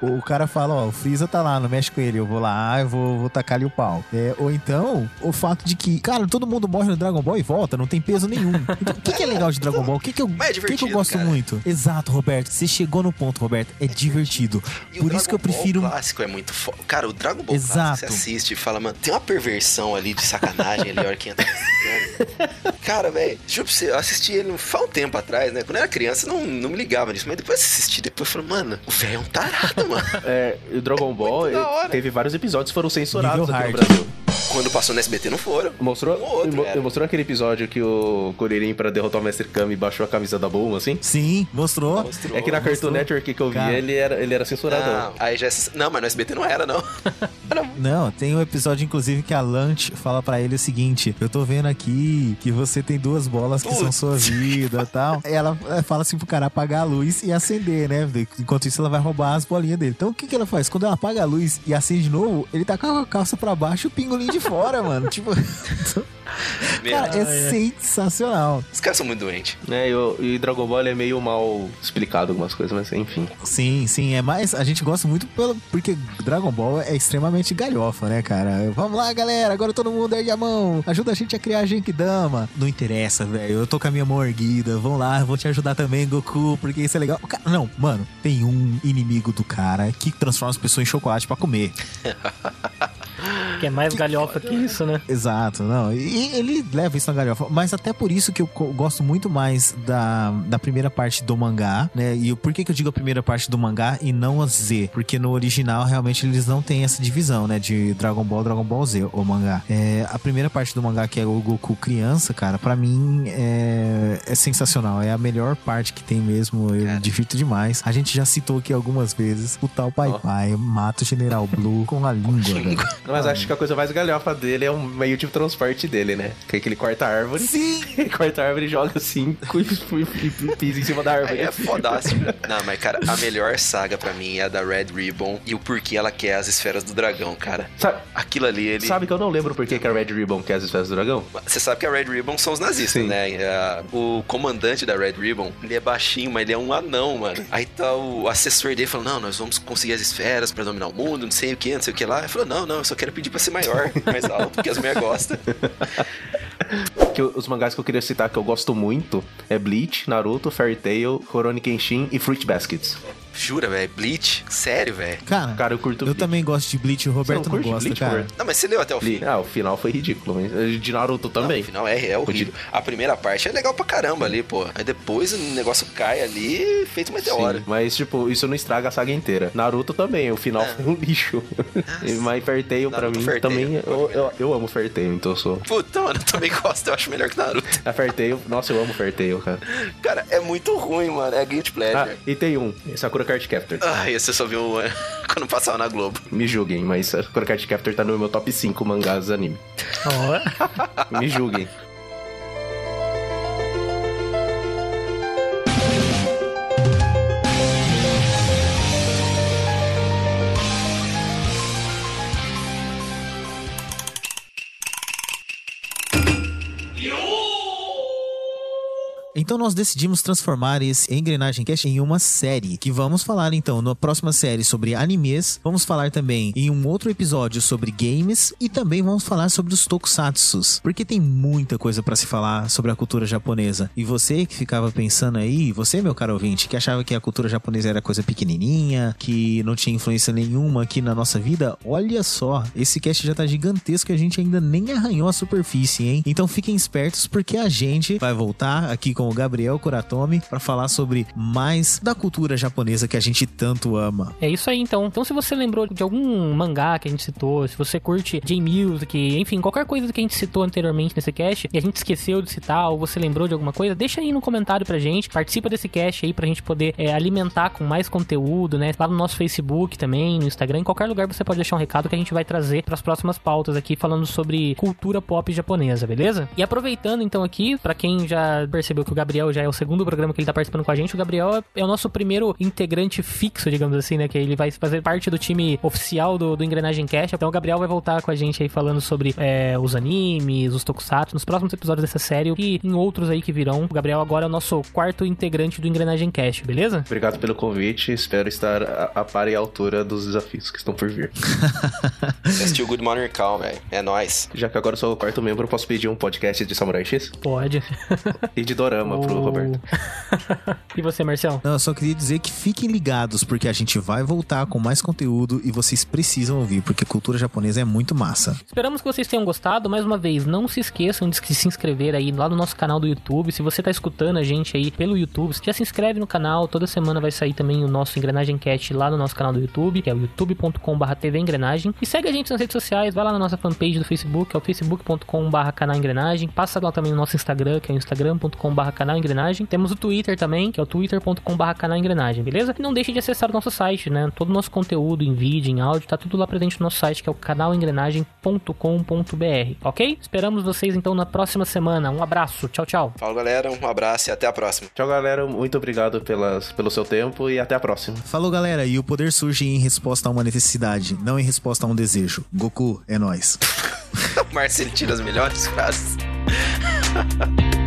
o cara fala, ó, o Freeza tá lá, não mexe com ele, eu vou lá, eu vou, vou tacar ali o pau. É, ou então, o fato de que, cara, todo mundo morre no Dragon Ball e volta, não tem peso nenhum. Então, o que, que é legal de Dragon Ball? O que, que, eu, é o que, que eu divertido, gosto cara. muito? Exato, Roberto. Você chegou no ponto, Roberto. É, divertido. E Por o isso que eu prefiro. clássico é muito foda. Cara, o Dragon Ball Exato. clássico você assiste e fala, mano, tem uma perversão ali de sacanagem ali, a hora que entra. [laughs] Cara, velho, juro pra você, eu assisti ele um tempo atrás, né? Quando eu era criança, eu não, não me ligava nisso, mas depois assisti, depois falei, mano, o velho é um tarado, [laughs] mano. É, e o Dragon Ball ele teve vários episódios que foram censurados aqui no. Brasil. Quando passou no SBT, não foram. Mostrou, Um ou outro, mo- mostrou aquele episódio que o Kuririn, pra derrotar o Mestre Kami, baixou a camisa da Bulma, assim? Sim, mostrou. Mostrou. É que na Cartoon mostrou. Network que eu vi, Cara. ele era, ele era censurado. Não, aí já. Não, mas no SBT não era, não. [laughs] Não, tem um episódio, inclusive, que a Lunch fala pra ele o seguinte: Eu tô vendo aqui que você tem duas bolas que são Putz. sua vida [laughs] e tal. Ela é, fala assim pro cara apagar a luz e acender, né? Enquanto isso, ela vai roubar as bolinhas dele. Então, o que que ela faz? Quando ela apaga a luz e acende de novo, ele tá com a calça pra baixo e o pingolim de fora, mano. Tipo, [laughs] cara, é sensacional. Os caras são muito doentes. Né, e, o- e Dragon Ball é meio mal explicado algumas coisas, mas enfim. Sim, sim, é mais. A gente gosta muito pelo, porque Dragon Ball é extremamente galhofa, né, cara? Vamos lá, galera, agora todo mundo ergue a mão, ajuda a gente a criar a Genkidama. Não interessa, velho, eu tô com a minha mão erguida, vamos lá, eu vou te ajudar também, Goku, porque isso é legal. Cara- não, mano, tem um inimigo do cara que transforma as pessoas em chocolate pra comer. [laughs] Que é mais galhofa que isso, né? Exato, não. E ele leva isso na galhofa. Mas até por isso que eu gosto muito mais da, da primeira parte do mangá, né? E por que, que eu digo a primeira parte do mangá e não a Z? Porque no original, realmente, eles não têm essa divisão, né? De Dragon Ball, Dragon Ball Z, o mangá. É, a primeira parte do mangá, que é o Goku criança, cara, pra mim é, é sensacional. É a melhor parte que tem mesmo. Eu me divirto demais. A gente já citou aqui algumas vezes o tal Pai Pai mata o General Blue com a língua. Mas acho que a coisa mais galhofa dele é um meio de transporte dele, né? Que é que ele corta a árvore. Sim! Ele [laughs] corta a árvore e joga assim [laughs] e, e- e pisa em cima da árvore. Aí é fodástico. Não, mas, cara, a melhor saga pra mim é a da Red Ribbon e o porquê ela quer as esferas do dragão, cara. Sabe, Aquilo ali, ele. sabe que eu não lembro por que, que a Red Ribbon quer as esferas do dragão? Você sabe que a Red Ribbon são os nazistas, Sim. né? É, O comandante da Red Ribbon, ele é baixinho, mas ele é um anão, mano. Aí tá o assessor dele falando: Não, nós vamos conseguir as esferas pra dominar o mundo, não sei o que, não sei o que lá. Ele falou: Não, não, eu só quero pedir pra ser maior, mais alto, que as mulheres gostam. [laughs] Que os mangás que eu queria citar que eu gosto muito é Bleach, Naruto, Fairy Tail, Rurouni Kenshin e Fruit Baskets. Jura, velho? Bleach? Sério, velho? Cara, Cara, eu curto eu Bleach. também gosto de Bleach, o Roberto não, não gosta, Bleach, cara. Roberto? Não, mas você leu até o fim. Ah, o final foi ridículo, mas de Naruto Não, também. o final é, é horrível. A primeira parte é legal pra caramba ali, pô. Aí depois o negócio cai ali, feito um meteoro. Sim, mas, tipo, isso não estraga a saga inteira. Naruto também, o final foi um lixo. [laughs] mas Tail, pra mim, também... Eu, eu, eu amo Tail, então eu sou... Puta, mano, eu também [laughs] gosto, eu acho melhor que Naruto. A Tail... Nossa, eu amo Tail, cara. Cara, é muito ruim, mano. É guilty Ah, pleasure. e tem um, Sakura Card Captor. Ah, esse eu só viu é, [laughs] quando passava na Globo. Me julguem, mas Sakura Card Captor tá no meu top 5 mangás anime. [laughs] Me julguem. Então nós decidimos transformar esse Engrenagem Cast em uma série, que vamos falar então na próxima série sobre animes, vamos falar também em um outro episódio sobre games e também vamos falar sobre os tokusatsus, porque tem muita coisa pra se falar sobre a cultura japonesa. E você que ficava pensando aí, você meu caro ouvinte, que achava que a cultura japonesa era coisa pequenininha, que não tinha influência nenhuma aqui na nossa vida, olha só, esse cast já tá gigantesco e a gente ainda nem arranhou a superfície, hein? Então fiquem espertos porque a gente vai voltar aqui com o Gabriel Kuratomi para falar sobre mais da cultura japonesa que a gente tanto ama. É isso aí, então. Então, se você lembrou de algum mangá que a gente citou, se você curte J-Music, enfim, qualquer coisa que a gente citou anteriormente nesse cast e a gente esqueceu de citar ou você lembrou de alguma coisa, deixa aí no comentário pra gente. Participa desse cast aí pra gente poder é, alimentar com mais conteúdo, né? Lá no nosso Facebook também, no Instagram, em qualquer lugar você pode deixar um recado que a gente vai trazer pras próximas pautas aqui falando sobre cultura pop japonesa, beleza? E aproveitando então aqui, pra quem já percebeu que o Gabriel já é o segundo programa que ele tá participando com a gente, o Gabriel é- é o nosso primeiro integrante fixo, digamos assim, né? Que ele vai fazer parte do time oficial do, do Engrenagem Cash. Então o Gabriel vai voltar com a gente aí falando sobre é, os animes, os tokusatsu, nos próximos episódios dessa série e em outros aí que virão. O Gabriel agora é o nosso quarto integrante do Engrenagem Cash, beleza? Obrigado pelo convite, espero estar a, a par e à altura dos desafios que estão por vir. [laughs] Assistiu Good Morning Call, velho. É nóis. Já que agora eu sou o quarto membro, eu posso pedir um podcast de Samurai X? Pode. [laughs] E de Dorama pro O- Roberto. [laughs] e você, Marcel? Não, eu só queria dizer que fiquem ligados porque a gente vai voltar com mais conteúdo e vocês precisam ouvir porque cultura japonesa é muito massa. Esperamos que vocês tenham gostado. Mais uma vez, não se esqueçam de se inscrever aí lá no nosso canal do YouTube. Se você tá escutando a gente aí pelo YouTube, já se inscreve no canal. Toda semana vai sair também o nosso Engrenagem Cast lá no nosso canal do YouTube, que é o youtube.com.br TV Engrenagem. E segue a gente nas redes sociais, vai lá na nossa fanpage do Facebook, que é o facebook.com.br canal Engrenagem. Passa lá também no nosso Instagram, que é o instagram.com.br canal Engrenagem. Temos o Twitter também, que é o twitter.com.br canal Engrenagem, beleza? E não deixe de acessar o nosso site, né? Todo o nosso conteúdo em vídeo, em áudio, tá tudo lá presente no nosso site, que é o canalengrenagem.com.br, ok? Esperamos vocês então na próxima semana. Um abraço, tchau, tchau. Fala, galera. Um abraço e até a próxima. Tchau, galera. Muito obrigado pelas, pelo seu tempo e até a próxima. Falou galera, e o poder surge em resposta a uma necessidade, não em resposta a um desejo. Goku, é nóis. [laughs] O Marcelo tira as melhores frases. [laughs]